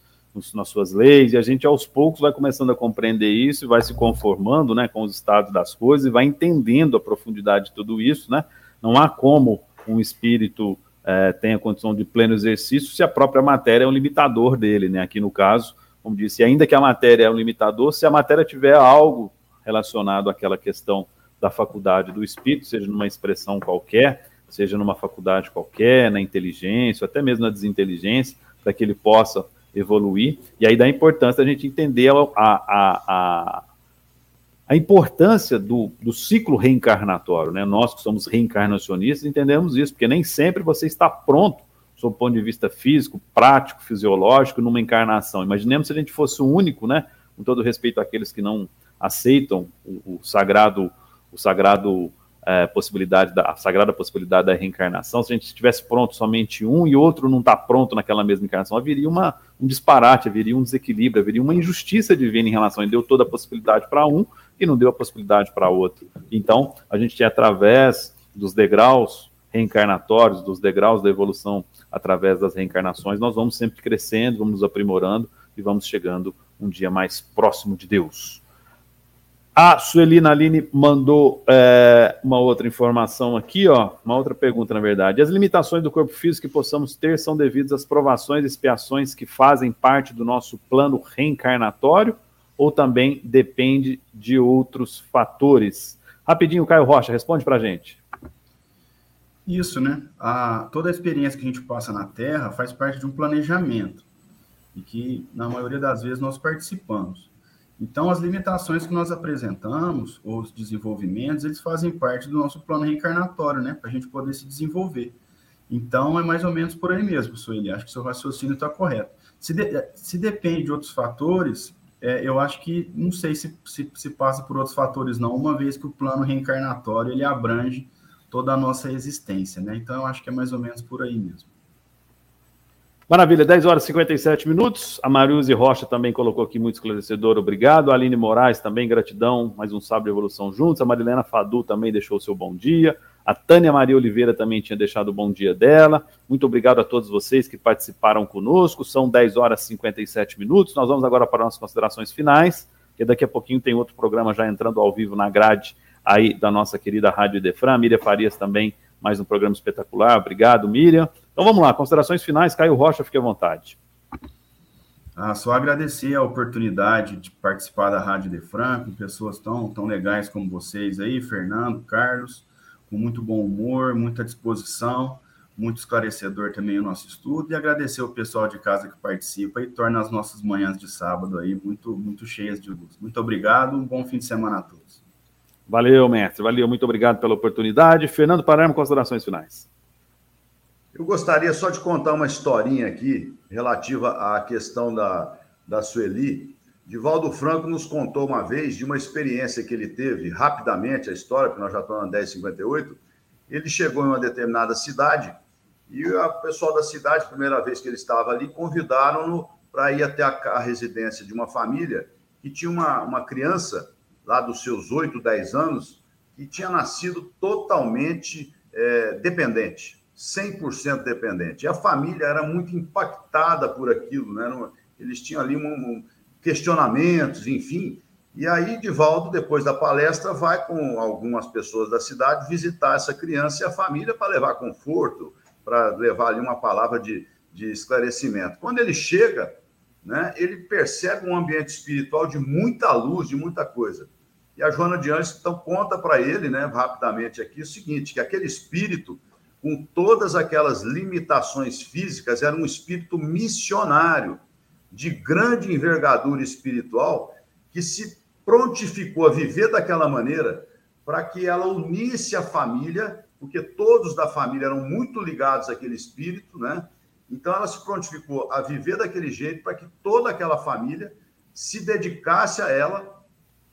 nas suas leis, e a gente aos poucos vai começando a compreender isso e vai se conformando né, com os estados das coisas e vai entendendo a profundidade de tudo isso. Né? Não há como um espírito é, tenha condição de pleno exercício se a própria matéria é um limitador dele. Né? Aqui no caso, como disse, ainda que a matéria é um limitador, se a matéria tiver algo relacionado àquela questão da faculdade do espírito, seja numa expressão qualquer, seja numa faculdade qualquer, na inteligência, ou até mesmo na desinteligência, para que ele possa evoluir, e aí da importância da gente entender a, a, a, a importância do, do ciclo reencarnatório. Né? Nós que somos reencarnacionistas entendemos isso, porque nem sempre você está pronto, sob o ponto de vista físico, prático, fisiológico, numa encarnação. Imaginemos se a gente fosse o único, né? com todo respeito àqueles que não aceitam o, o sagrado, o sagrado é, possibilidade da a sagrada possibilidade da reencarnação, se a gente estivesse pronto somente um e outro não está pronto naquela mesma encarnação, haveria uma, um disparate, haveria um desequilíbrio, haveria uma injustiça divina em relação. Ele deu toda a possibilidade para um e não deu a possibilidade para outro. Então, a gente através dos degraus reencarnatórios, dos degraus da evolução através das reencarnações, nós vamos sempre crescendo, vamos nos aprimorando e vamos chegando um dia mais próximo de Deus. A Suelina Aline mandou é, uma outra informação aqui, ó, uma outra pergunta, na verdade. As limitações do corpo físico que possamos ter são devidas às provações e expiações que fazem parte do nosso plano reencarnatório ou também depende de outros fatores? Rapidinho, Caio Rocha, responde para gente. Isso, né? A, toda a experiência que a gente passa na Terra faz parte de um planejamento e que, na maioria das vezes, nós participamos. Então, as limitações que nós apresentamos, os desenvolvimentos, eles fazem parte do nosso plano reencarnatório, né? Para a gente poder se desenvolver. Então, é mais ou menos por aí mesmo, Sueli. Acho que seu raciocínio está correto. Se, de, se depende de outros fatores, é, eu acho que não sei se, se, se, passa por outros fatores, não, uma vez que o plano reencarnatório ele abrange toda a nossa existência, né? Então, eu acho que é mais ou menos por aí mesmo. Maravilha, 10 horas e 57 minutos. A Mariuse Rocha também colocou aqui muito esclarecedor, obrigado. A Aline Moraes também, gratidão, mais um sábado de evolução juntos. A Marilena Fadu também deixou o seu bom dia. A Tânia Maria Oliveira também tinha deixado o bom dia dela. Muito obrigado a todos vocês que participaram conosco. São 10 horas e 57 minutos. Nós vamos agora para nossas considerações finais, que daqui a pouquinho tem outro programa já entrando ao vivo na grade aí da nossa querida Rádio Defran. Miriam Farias também, mais um programa espetacular. Obrigado, Miriam. Então vamos lá, considerações finais, Caio Rocha, fique à vontade. Ah, só agradecer a oportunidade de participar da Rádio Defran, com pessoas tão, tão legais como vocês aí, Fernando, Carlos, com muito bom humor, muita disposição, muito esclarecedor também o nosso estudo, e agradecer o pessoal de casa que participa e torna as nossas manhãs de sábado aí muito, muito cheias de luz. Muito obrigado, um bom fim de semana a todos. Valeu, mestre, valeu, muito obrigado pela oportunidade. Fernando Palermo, considerações finais. Eu gostaria só de contar uma historinha aqui relativa à questão da, da Sueli. Divaldo Franco nos contou uma vez de uma experiência que ele teve, rapidamente a história, porque nós já estamos na 1058. Ele chegou em uma determinada cidade e o pessoal da cidade, primeira vez que ele estava ali, convidaram-no para ir até a, a, residência de uma família que tinha uma, uma criança, lá dos seus 8, 10 anos, que tinha nascido totalmente é, dependente 100% dependente. E a família era muito impactada por aquilo, né? Eles tinham ali um, um, questionamentos, enfim. E aí, Divaldo, depois da palestra, vai com algumas pessoas da cidade visitar essa criança e a família para levar conforto, para levar ali uma palavra de, de esclarecimento. Quando ele chega, né, ele percebe um ambiente espiritual de muita luz, de muita coisa. E a Joana de Anjos, então, conta para ele, né, rapidamente aqui, o seguinte, que aquele espírito com todas aquelas limitações físicas, era um espírito missionário, de grande envergadura espiritual, que se prontificou a viver daquela maneira para que ela unisse a família, porque todos da família eram muito ligados àquele espírito, né? Então ela se prontificou a viver daquele jeito para que toda aquela família se dedicasse a ela,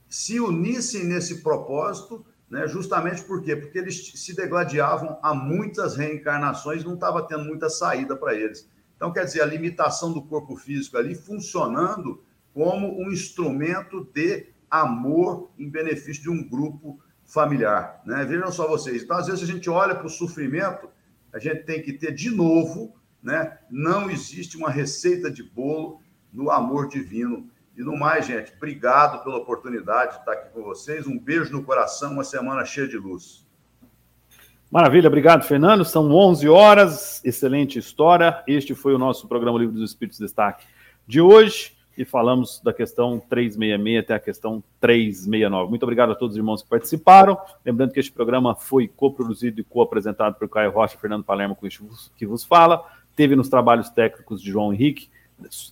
se unissem nesse propósito né? Justamente por quê? Porque eles se degladiavam a muitas reencarnações, não estava tendo muita saída para eles. Então, quer dizer, a limitação do corpo físico ali funcionando como um instrumento de amor em benefício de um grupo familiar. Né? Vejam só vocês. Então, às vezes, a gente olha para o sofrimento, a gente tem que ter de novo, né? não existe uma receita de bolo no amor divino e no mais, gente, obrigado pela oportunidade de estar aqui com vocês. Um beijo no coração, uma semana cheia de luz. Maravilha, obrigado, Fernando. São 11 horas, excelente história. Este foi o nosso programa Livro dos Espíritos Destaque de hoje e falamos da questão 366 até a questão 369. Muito obrigado a todos os irmãos que participaram. Lembrando que este programa foi coproduzido e co-apresentado por Caio Rocha, Fernando Palermo, que vos fala. Teve nos trabalhos técnicos de João Henrique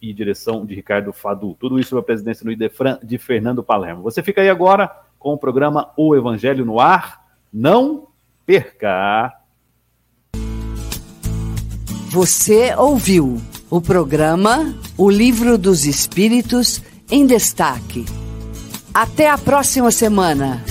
e direção de Ricardo Fadu. Tudo isso sob a presidência no IDEFRAN de Fernando Palermo. Você fica aí agora com o programa O Evangelho no Ar. Não perca! Você ouviu o programa O Livro dos Espíritos em Destaque. Até a próxima semana.